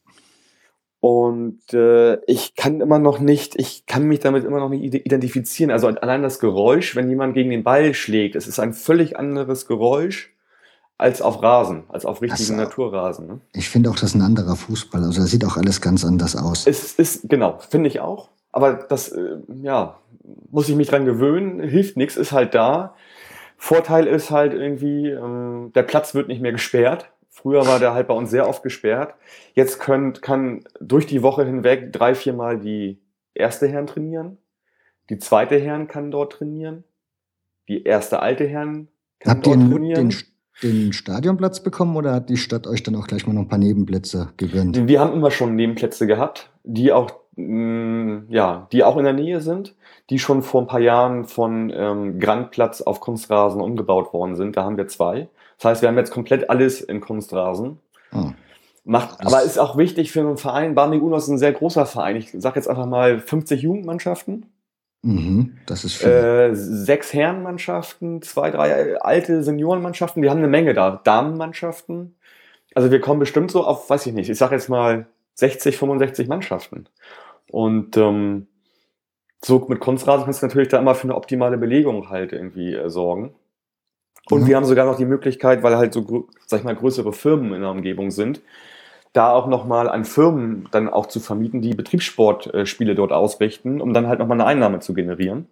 Und äh, ich kann immer noch nicht, ich kann mich damit immer noch nicht identifizieren. Also allein das Geräusch, wenn jemand gegen den Ball schlägt, es ist ein völlig anderes Geräusch als auf Rasen, als auf richtigen also, Naturrasen. Ne?
Ich finde auch, das ist ein anderer Fußball. Also da sieht auch alles ganz anders aus.
Es ist, genau, finde ich auch. Aber das, äh, ja, muss ich mich dran gewöhnen, hilft nichts, ist halt da. Vorteil ist halt irgendwie, ähm, der Platz wird nicht mehr gesperrt. Früher war der halt bei uns sehr oft gesperrt. Jetzt könnt, kann durch die Woche hinweg drei, viermal die erste Herren trainieren. Die zweite Herren kann dort trainieren. Die erste alte Herren kann
Habt dort ihr trainieren. Den, den Stadionplatz bekommen oder hat die Stadt euch dann auch gleich mal noch ein paar Nebenplätze gegönnt?
Wir haben immer schon Nebenplätze gehabt, die auch ja, die auch in der Nähe sind, die schon vor ein paar Jahren von ähm, Grandplatz auf Kunstrasen umgebaut worden sind. Da haben wir zwei. Das heißt, wir haben jetzt komplett alles in Kunstrasen. Oh. Macht, aber ist auch wichtig für einen Verein. Barmig Unos ist ein sehr großer Verein. Ich sage jetzt einfach mal 50 Jugendmannschaften.
Mhm, das ist
viel. Äh, sechs Herrenmannschaften, zwei, drei alte Seniorenmannschaften. Wir haben eine Menge da. Damenmannschaften. Also wir kommen bestimmt so auf, weiß ich nicht, ich sage jetzt mal 60, 65 Mannschaften. Und ähm, so mit Kunstrasen kannst du natürlich da immer für eine optimale Belegung halt irgendwie äh, sorgen. Und mhm. wir haben sogar noch die Möglichkeit, weil halt so, sag ich mal, größere Firmen in der Umgebung sind, da auch nochmal an Firmen dann auch zu vermieten, die Betriebssportspiele dort ausrichten, um dann halt nochmal eine Einnahme zu generieren.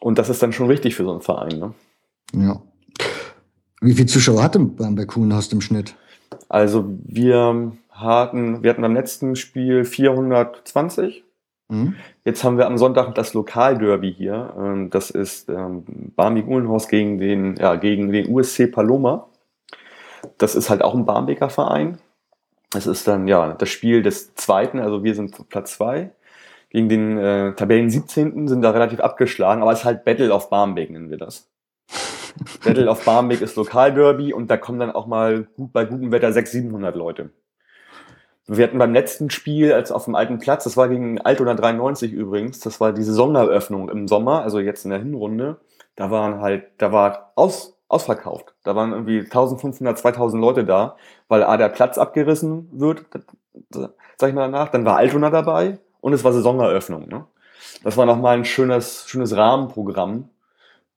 Und das ist dann schon wichtig für so einen Verein. Ne?
Ja. Wie viele Zuschauer hat denn beim Kuhnhorst im Schnitt?
Also wir hatten, wir hatten beim letzten Spiel 420. Mhm. Jetzt haben wir am Sonntag das Lokalderby hier. Ähm, das ist ähm, Barmbek Uhlenhorst gegen den, ja, gegen den USC Paloma. Das ist halt auch ein Barmbeker Verein. Es ist dann ja das Spiel des zweiten, also wir sind Platz zwei. Gegen den äh, Tabellen 17. sind da relativ abgeschlagen, aber es ist halt Battle of Barmbek, nennen wir das. Battle of Barmbek ist Lokalderby und da kommen dann auch mal gut, bei gutem Wetter 600, 700 Leute. Wir hatten beim letzten Spiel, als auf dem alten Platz, das war gegen Altona 93 übrigens, das war die Saisoneröffnung im Sommer, also jetzt in der Hinrunde, da waren halt, da war aus, ausverkauft. Da waren irgendwie 1500, 2000 Leute da, weil A, der Platz abgerissen wird, sag ich mal danach, dann war Altona dabei und es war Saisoneröffnung. Ne? Das war nochmal ein schönes, schönes Rahmenprogramm,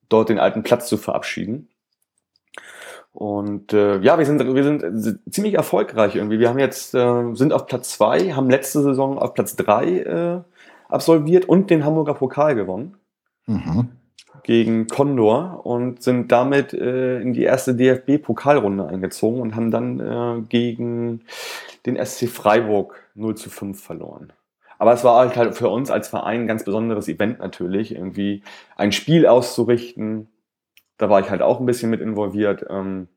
dort den alten Platz zu verabschieden. Und äh, ja, wir sind, wir sind ziemlich erfolgreich irgendwie. Wir haben jetzt, äh, sind auf Platz zwei, haben letzte Saison auf Platz drei äh, absolviert und den Hamburger Pokal gewonnen. Mhm. Gegen Condor und sind damit äh, in die erste DFB-Pokalrunde eingezogen und haben dann äh, gegen den SC Freiburg 0 zu 5 verloren. Aber es war halt, halt für uns als Verein ein ganz besonderes Event natürlich, irgendwie ein Spiel auszurichten, da war ich halt auch ein bisschen mit involviert, ähm,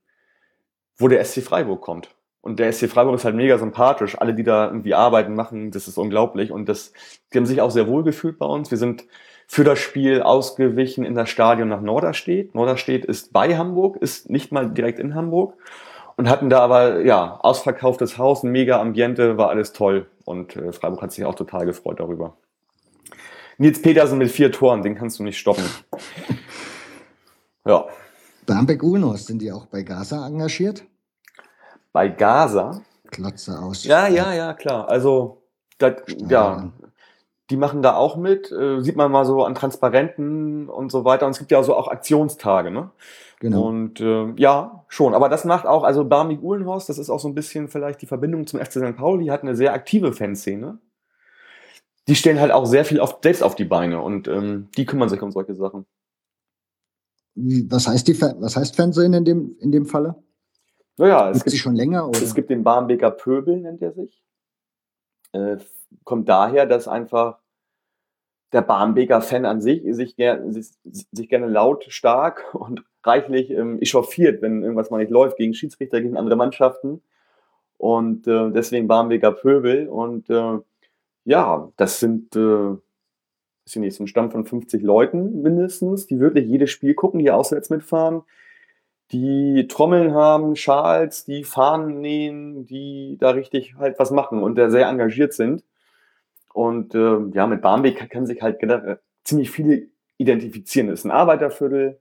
wo der SC Freiburg kommt. Und der SC Freiburg ist halt mega sympathisch. Alle, die da irgendwie arbeiten, machen, das ist unglaublich. Und das, die haben sich auch sehr wohl gefühlt bei uns. Wir sind für das Spiel ausgewichen in das Stadion nach Norderstedt. Norderstedt ist bei Hamburg, ist nicht mal direkt in Hamburg. Und hatten da aber, ja, ausverkauftes Haus, ein mega Ambiente, war alles toll. Und äh, Freiburg hat sich auch total gefreut darüber. Nils Petersen mit vier Toren, den kannst du nicht stoppen.
Ja. Barmbek Ulnos, sind die auch bei Gaza engagiert?
Bei Gaza?
Klotze aus.
Ja, ja, ja, klar. Also, das, ja, die machen da auch mit. Äh, sieht man mal so an Transparenten und so weiter. Und es gibt ja so auch Aktionstage, ne? Genau. Und äh, ja, schon. Aber das macht auch, also Barmig Uhlenhorst, das ist auch so ein bisschen vielleicht die Verbindung zum FC St. Pauli, hat eine sehr aktive Fanszene. Die stellen halt auch sehr viel auf, selbst auf die Beine und ähm, die kümmern sich um solche Sachen.
Was heißt, die, was heißt Fernsehen in dem, in dem Falle?
Naja, es
gibt, schon länger.
Oder? Es gibt den Barmbeker Pöbel, nennt er sich. Äh, kommt daher, dass einfach der Barmbeker Fan an sich sich, ger sich, sich gerne laut, stark und reichlich ähm, echauffiert, wenn irgendwas mal nicht läuft, gegen Schiedsrichter, gegen andere Mannschaften. Und äh, deswegen Barmbeker Pöbel. Und äh, ja, das sind äh, weiß ich nicht, so ein Stamm von 50 Leuten mindestens, die wirklich jedes Spiel gucken, die auswärts mitfahren, die Trommeln haben, Schals, die Fahnen nähen, die da richtig halt was machen und da sehr engagiert sind. Und äh, ja, mit Barmbek kann sich halt ziemlich viele identifizieren. Es ist ein Arbeiterviertel,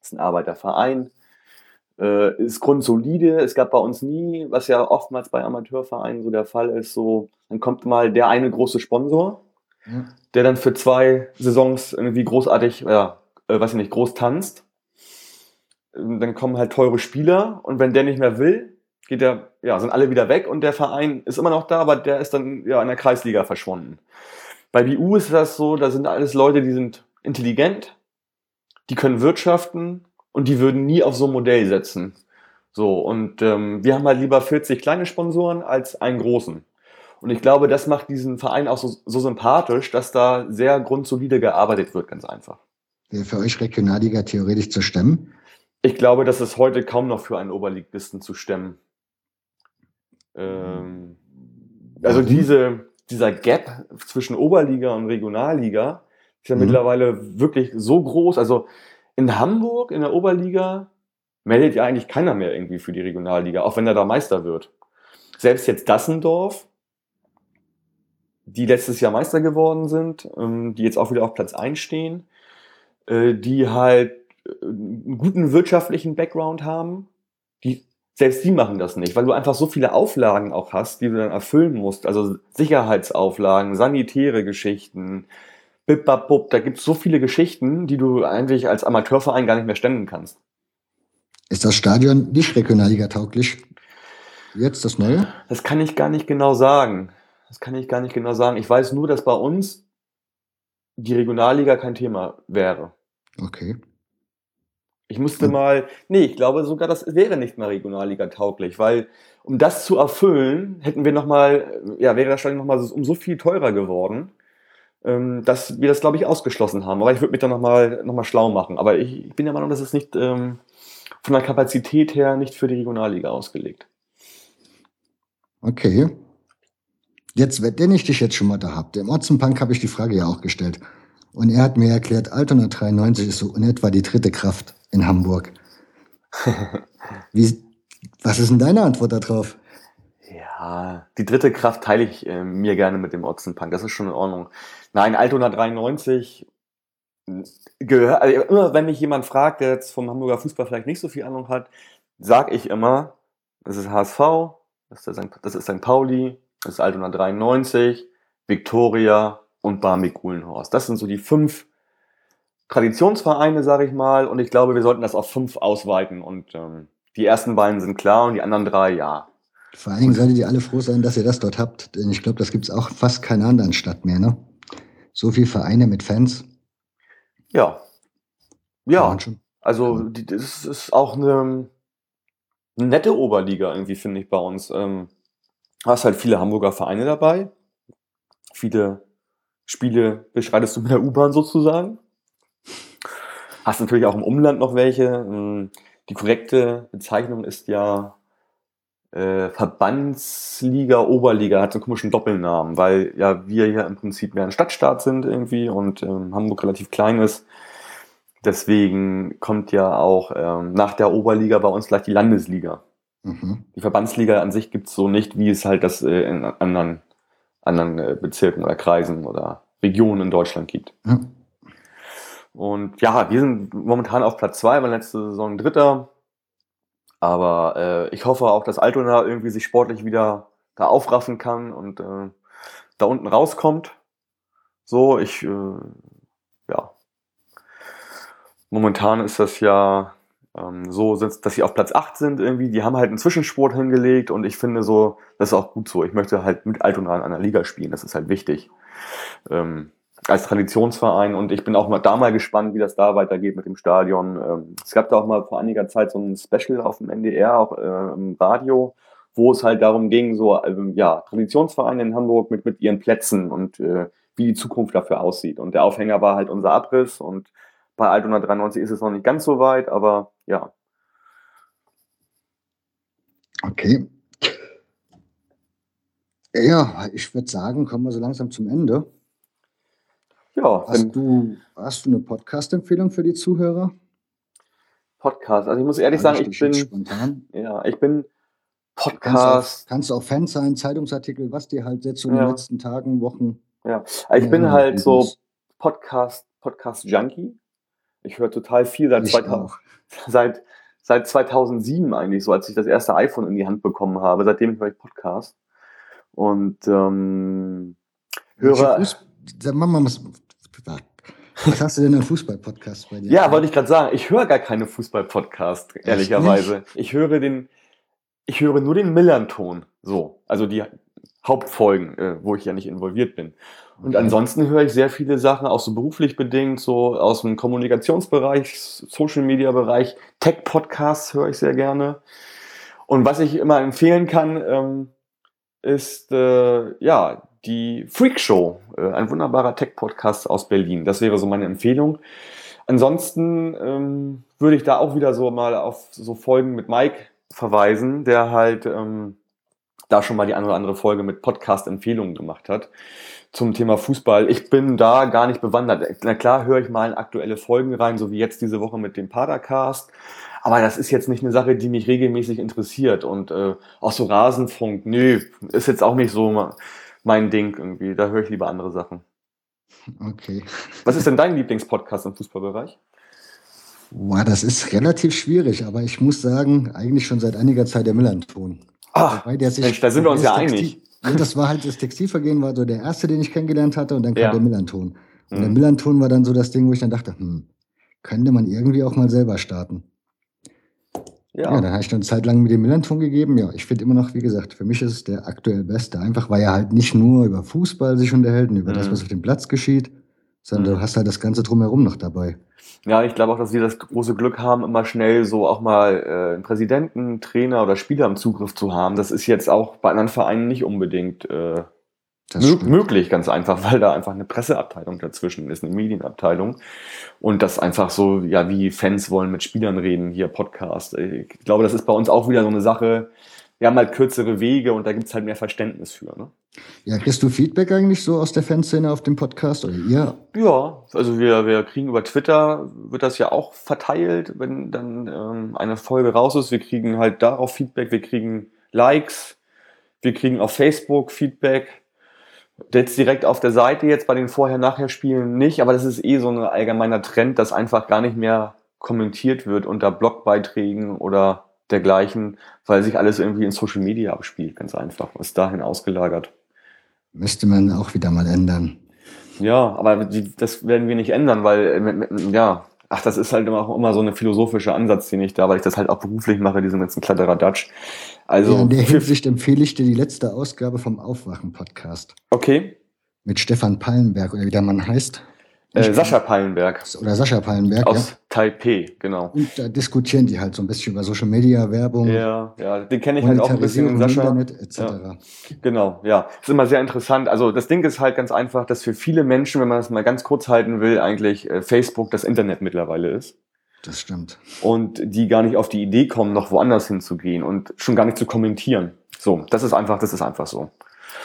es ist ein Arbeiterverein, äh, ist grundsolide. Es gab bei uns nie, was ja oftmals bei Amateurvereinen so der Fall ist, so, dann kommt mal der eine große Sponsor der dann für zwei Saisons irgendwie großartig, ja, äh, weiß ich nicht, groß tanzt. Dann kommen halt teure Spieler und wenn der nicht mehr will, geht der, ja, sind alle wieder weg und der Verein ist immer noch da, aber der ist dann ja in der Kreisliga verschwunden. Bei BU ist das so, da sind alles Leute, die sind intelligent, die können wirtschaften und die würden nie auf so ein Modell setzen. So, und ähm, wir haben halt lieber 40 kleine Sponsoren als einen großen. Und ich glaube, das macht diesen Verein auch so, so sympathisch, dass da sehr grundsolide gearbeitet wird, ganz einfach.
Wäre für euch Regionalliga theoretisch zu stemmen?
Ich glaube, das ist heute kaum noch für einen Oberligisten zu stemmen. Ähm, also diese, dieser Gap zwischen Oberliga und Regionalliga ist ja mhm. mittlerweile wirklich so groß. Also in Hamburg, in der Oberliga, meldet ja eigentlich keiner mehr irgendwie für die Regionalliga, auch wenn er da Meister wird. Selbst jetzt Dassendorf die letztes Jahr Meister geworden sind, ähm, die jetzt auch wieder auf Platz 1 stehen, äh, die halt äh, einen guten wirtschaftlichen Background haben, die selbst die machen das nicht, weil du einfach so viele Auflagen auch hast, die du dann erfüllen musst. Also Sicherheitsauflagen, sanitäre Geschichten, bip, bap, bup, da gibt es so viele Geschichten, die du eigentlich als Amateurverein gar nicht mehr stemmen kannst.
Ist das Stadion nicht Regionalliga tauglich? Jetzt das neue?
Das kann ich gar nicht genau sagen. Das kann ich gar nicht genau sagen. Ich weiß nur, dass bei uns die Regionalliga kein Thema wäre.
Okay.
Ich musste mal, nee, ich glaube sogar, das wäre nicht mehr Regionalliga tauglich, weil um das zu erfüllen, hätten wir nochmal, ja, wäre das Stadion nochmal um so viel teurer geworden, ähm, dass wir das, glaube ich, ausgeschlossen haben. Aber ich würde mich da nochmal noch mal schlau machen. Aber ich, ich bin der Meinung, dass es nicht ähm, von der Kapazität her nicht für die Regionalliga ausgelegt.
Okay. Jetzt, wenn ich dich jetzt schon mal da habe, im Otzenpunk habe ich die Frage ja auch gestellt. Und er hat mir erklärt, Altona 93 ist so in etwa die dritte Kraft in Hamburg. Wie, was ist denn deine Antwort darauf?
Ja, die dritte Kraft teile ich äh, mir gerne mit dem Otzenpunk. Das ist schon in Ordnung. Nein, Altona 93 gehört, also immer wenn mich jemand fragt, der jetzt vom Hamburger Fußball vielleicht nicht so viel Ahnung hat, sage ich immer, das ist HSV, das ist, St. das ist St. Pauli, das ist Altona 93, Viktoria und Barmig Uhlenhorst. Das sind so die fünf Traditionsvereine, sage ich mal, und ich glaube, wir sollten das auf fünf ausweiten und ähm, die ersten beiden sind klar und die anderen drei, ja.
Vor allen Dingen solltet ihr alle froh sein, dass ihr das dort habt, denn ich glaube, das gibt es auch fast keiner anderen Stadt mehr, ne? So viele Vereine mit Fans.
Ja. Ja. Also die, das ist auch eine, eine nette Oberliga irgendwie, finde ich, bei uns. Ähm, hast halt viele Hamburger Vereine dabei. Viele Spiele beschreitest du mit der U-Bahn sozusagen. Hast natürlich auch im Umland noch welche. Ähm, die korrekte Bezeichnung ist ja äh, Verbandsliga, Oberliga, hat so einen komischen Doppelnamen, weil ja wir hier im Prinzip mehr ein Stadtstaat sind irgendwie und ähm, Hamburg relativ klein ist. Deswegen kommt ja auch ähm, nach der Oberliga bei uns gleich die Landesliga. Mhm. Die Verbandsliga an sich gibt's so nicht, wie es halt das äh, in anderen, anderen äh, Bezirken oder Kreisen oder Regionen in Deutschland gibt. Mhm. Und ja, wir sind momentan auf Platz zwei, weil letzte Saison Dritter. Aber äh, ich hoffe auch, dass Altona irgendwie sich sportlich wieder da aufraffen kann und äh, da unten rauskommt. So, ich, äh, ja. Momentan ist das ja so, dass sie auf Platz 8 sind irgendwie. Die haben halt einen Zwischensport hingelegt und ich finde so, das ist auch gut so. Ich möchte halt mit Altona in einer Liga spielen, das ist halt wichtig. Ähm, als Traditionsverein und ich bin auch mal da mal gespannt, wie das da weitergeht mit dem Stadion. Ähm, es gab da auch mal vor einiger Zeit so ein Special auf dem NDR, auch äh, im Radio, wo es halt darum ging, so ähm, ja, Traditionsvereine in Hamburg mit, mit ihren Plätzen und äh, wie die Zukunft dafür aussieht. Und der Aufhänger war halt unser Abriss und bei Altona 93 ist es noch nicht ganz so weit, aber ja.
Okay. Ja, ich würde sagen, kommen wir so langsam zum Ende. Ja. Hast du, hast du eine Podcast-Empfehlung für die Zuhörer?
Podcast. Also ich muss ehrlich sagen, ich bin spontan. Ja, ich bin
Podcast. Kannst du auch, Fan sein, Zeitungsartikel, was dir halt jetzt so in ja. den letzten Tagen, Wochen.
Ja, ich bin halt so Podcast, Podcast Junkie. Ich höre total viel seit, 2000, seit, seit 2007 eigentlich, so als ich das erste iPhone in die Hand bekommen habe. Seitdem höre ich Podcast. Und ähm, höre.
Sag mal, was hast du denn an Fußball-Podcast
bei dir? Ja, wollte ich gerade sagen. Ich höre gar keine Fußball-Podcast, ehrlicherweise. Ich höre den, ich höre nur den Millern-Ton. So. Also die Hauptfolgen, äh, wo ich ja nicht involviert bin. Und ansonsten höre ich sehr viele Sachen, auch so beruflich bedingt, so aus dem Kommunikationsbereich, Social-Media-Bereich. Tech-Podcasts höre ich sehr gerne. Und was ich immer empfehlen kann, ähm, ist äh, ja die Freak Show, äh, ein wunderbarer Tech-Podcast aus Berlin. Das wäre so meine Empfehlung. Ansonsten ähm, würde ich da auch wieder so mal auf so Folgen mit Mike verweisen, der halt ähm, da schon mal die eine oder andere Folge mit Podcast-Empfehlungen gemacht hat zum Thema Fußball. Ich bin da gar nicht bewandert. Na klar höre ich mal in aktuelle Folgen rein, so wie jetzt diese Woche mit dem Padercast. Aber das ist jetzt nicht eine Sache, die mich regelmäßig interessiert. Und äh, auch so Rasenfunk, nö, ist jetzt auch nicht so mein Ding irgendwie. Da höre ich lieber andere Sachen.
Okay.
Was ist denn dein Lieblingspodcast im Fußballbereich?
Boah, das ist relativ schwierig, aber ich muss sagen, eigentlich schon seit einiger Zeit der Millanton.
Ach, Mensch, da sind wir uns ja einig.
Das war halt das Textilvergehen, war so der erste, den ich kennengelernt hatte, und dann kam ja. der Millanton. Und mhm. der Millanton war dann so das Ding, wo ich dann dachte, hm, könnte man irgendwie auch mal selber starten. Ja. ja, dann habe ich dann eine Zeit lang mit dem Millanton gegeben. Ja, ich finde immer noch, wie gesagt, für mich ist es der aktuell Beste. Einfach weil er halt nicht nur über Fußball sich unterhält und über mhm. das, was auf dem Platz geschieht, sondern mhm. du hast halt das Ganze drumherum noch dabei.
Ja, ich glaube auch, dass wir das große Glück haben, immer schnell so auch mal äh, einen Präsidenten, Trainer oder Spieler im Zugriff zu haben. Das ist jetzt auch bei anderen Vereinen nicht unbedingt äh, möglich, ganz einfach, weil da einfach eine Presseabteilung dazwischen ist, eine Medienabteilung. Und das einfach so, ja, wie Fans wollen mit Spielern reden, hier Podcast. Ich glaube, das ist bei uns auch wieder so eine Sache. Wir haben halt kürzere Wege und da gibt's halt mehr Verständnis für. Ne?
Ja, kriegst du Feedback eigentlich so aus der Fanszene auf dem Podcast oder ihr?
Ja, also wir, wir kriegen über Twitter, wird das ja auch verteilt, wenn dann ähm, eine Folge raus ist. Wir kriegen halt darauf Feedback, wir kriegen Likes, wir kriegen auf Facebook Feedback. Jetzt direkt auf der Seite jetzt bei den Vorher-Nachher-Spielen nicht, aber das ist eh so ein allgemeiner Trend, dass einfach gar nicht mehr kommentiert wird unter Blogbeiträgen oder dergleichen, weil sich alles irgendwie in Social Media abspielt, ganz einfach, ist dahin ausgelagert.
Müsste man auch wieder mal ändern.
Ja, aber das werden wir nicht ändern, weil, ja, ach, das ist halt immer, immer so eine philosophische Ansatz, den ich da, weil ich das halt auch beruflich mache, diesen ganzen Kladderadatsch.
Also, ja, in der Hinsicht empfehle ich dir die letzte Ausgabe vom Aufwachen-Podcast.
Okay.
Mit Stefan Pallenberg oder wie der Mann heißt.
Äh, Sascha Pallenberg.
Oder Sascha Pallenberg,
Aus ja. Taipei, genau.
Und da diskutieren die halt so ein bisschen über Social Media, Werbung.
Ja, ja, den kenne ich halt auch ein bisschen Sascha. Internet, etc. Ja. Genau, ja. Ist immer sehr interessant. Also das Ding ist halt ganz einfach, dass für viele Menschen, wenn man das mal ganz kurz halten will, eigentlich äh, Facebook das Internet mittlerweile ist.
Das stimmt.
Und die gar nicht auf die Idee kommen, noch woanders hinzugehen und schon gar nicht zu kommentieren. So, das ist einfach, das ist einfach so.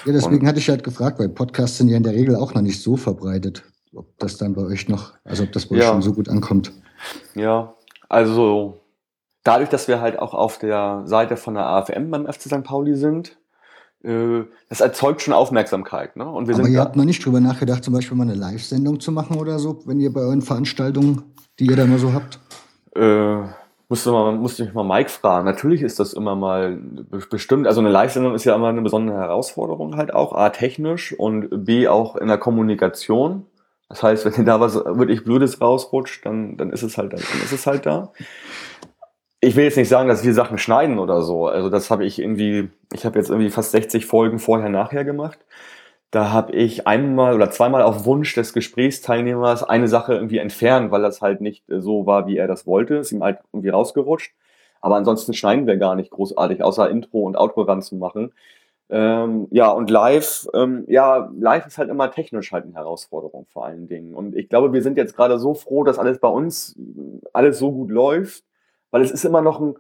Ja, deswegen und, hatte ich halt gefragt, weil Podcasts sind ja in der Regel auch noch nicht so verbreitet ob das dann bei euch noch, also ob das bei ja. euch schon so gut ankommt.
Ja, also dadurch, dass wir halt auch auf der Seite von der AFM beim FC St. Pauli sind, äh, das erzeugt schon Aufmerksamkeit. Ne?
Und wir Aber sind ihr habt noch nicht drüber nachgedacht, zum Beispiel mal eine Live-Sendung zu machen oder so, wenn ihr bei euren Veranstaltungen, die ihr da immer so habt?
Äh, musste, mal, musste ich mal Mike fragen. Natürlich ist das immer mal bestimmt. Also eine Live-Sendung ist ja immer eine besondere Herausforderung halt auch. A, technisch und B, auch in der Kommunikation. Das heißt, wenn dir da was wirklich Blödes rausrutscht, dann, dann ist es halt, dann ist es halt da. Ich will jetzt nicht sagen, dass wir Sachen schneiden oder so. Also das habe ich irgendwie, ich habe jetzt irgendwie fast 60 Folgen vorher nachher gemacht. Da habe ich einmal oder zweimal auf Wunsch des Gesprächsteilnehmers eine Sache irgendwie entfernt, weil das halt nicht so war, wie er das wollte. Ist ihm halt irgendwie rausgerutscht. Aber ansonsten schneiden wir gar nicht großartig, außer Intro und Outro ranzumachen. Ähm, ja, und live, ähm, ja, live ist halt immer technisch halt eine Herausforderung vor allen Dingen. Und ich glaube, wir sind jetzt gerade so froh, dass alles bei uns alles so gut läuft, weil es ist immer noch ein,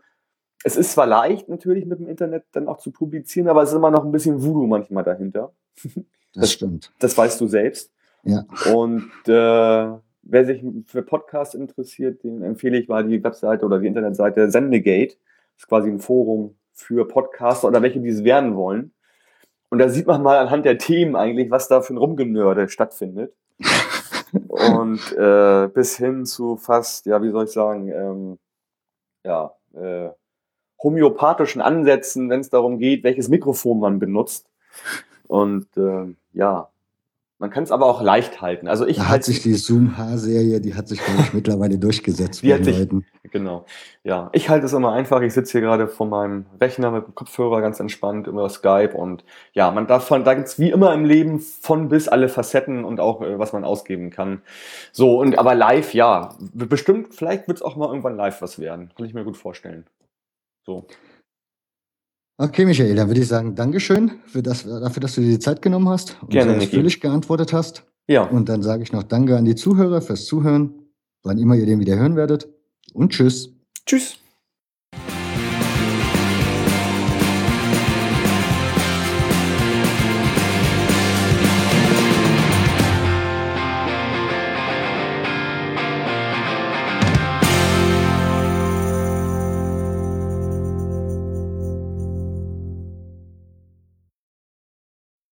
es ist zwar leicht natürlich mit dem Internet dann auch zu publizieren, aber es ist immer noch ein bisschen Voodoo manchmal dahinter.
Das, das stimmt.
Das weißt du selbst.
Ja.
Und äh, wer sich für Podcasts interessiert, den empfehle ich mal die Webseite oder die Internetseite Sendegate. Das ist quasi ein Forum für Podcaster oder welche, die es werden wollen. Und da sieht man mal anhand der Themen eigentlich, was da für ein Rumgenörde stattfindet. Und äh, bis hin zu fast, ja, wie soll ich sagen, ähm, ja, äh, homöopathischen Ansätzen, wenn es darum geht, welches Mikrofon man benutzt. Und äh, ja, man kann es aber auch leicht halten. Also ich
da hat sich die Zoom-H-Serie, die hat sich, glaube ich, mittlerweile durchgesetzt. Die
hat sich, Leuten. Genau. Ja, ich halte es immer einfach. Ich sitze hier gerade vor meinem Rechner mit dem Kopfhörer ganz entspannt über Skype und ja, man darf von, da gibt's wie immer im Leben von bis alle Facetten und auch äh, was man ausgeben kann. So, und aber live, ja, bestimmt, vielleicht wird's auch mal irgendwann live was werden. Kann ich mir gut vorstellen. So.
Okay, Michael, dann würde ich sagen, Dankeschön für das, dafür, dass du dir die Zeit genommen hast und
Gerne,
so ausführlich geantwortet hast.
Ja.
Und dann sage ich noch Danke an die Zuhörer fürs Zuhören, wann immer ihr den wieder hören werdet. Und tschüss.
Tschüss.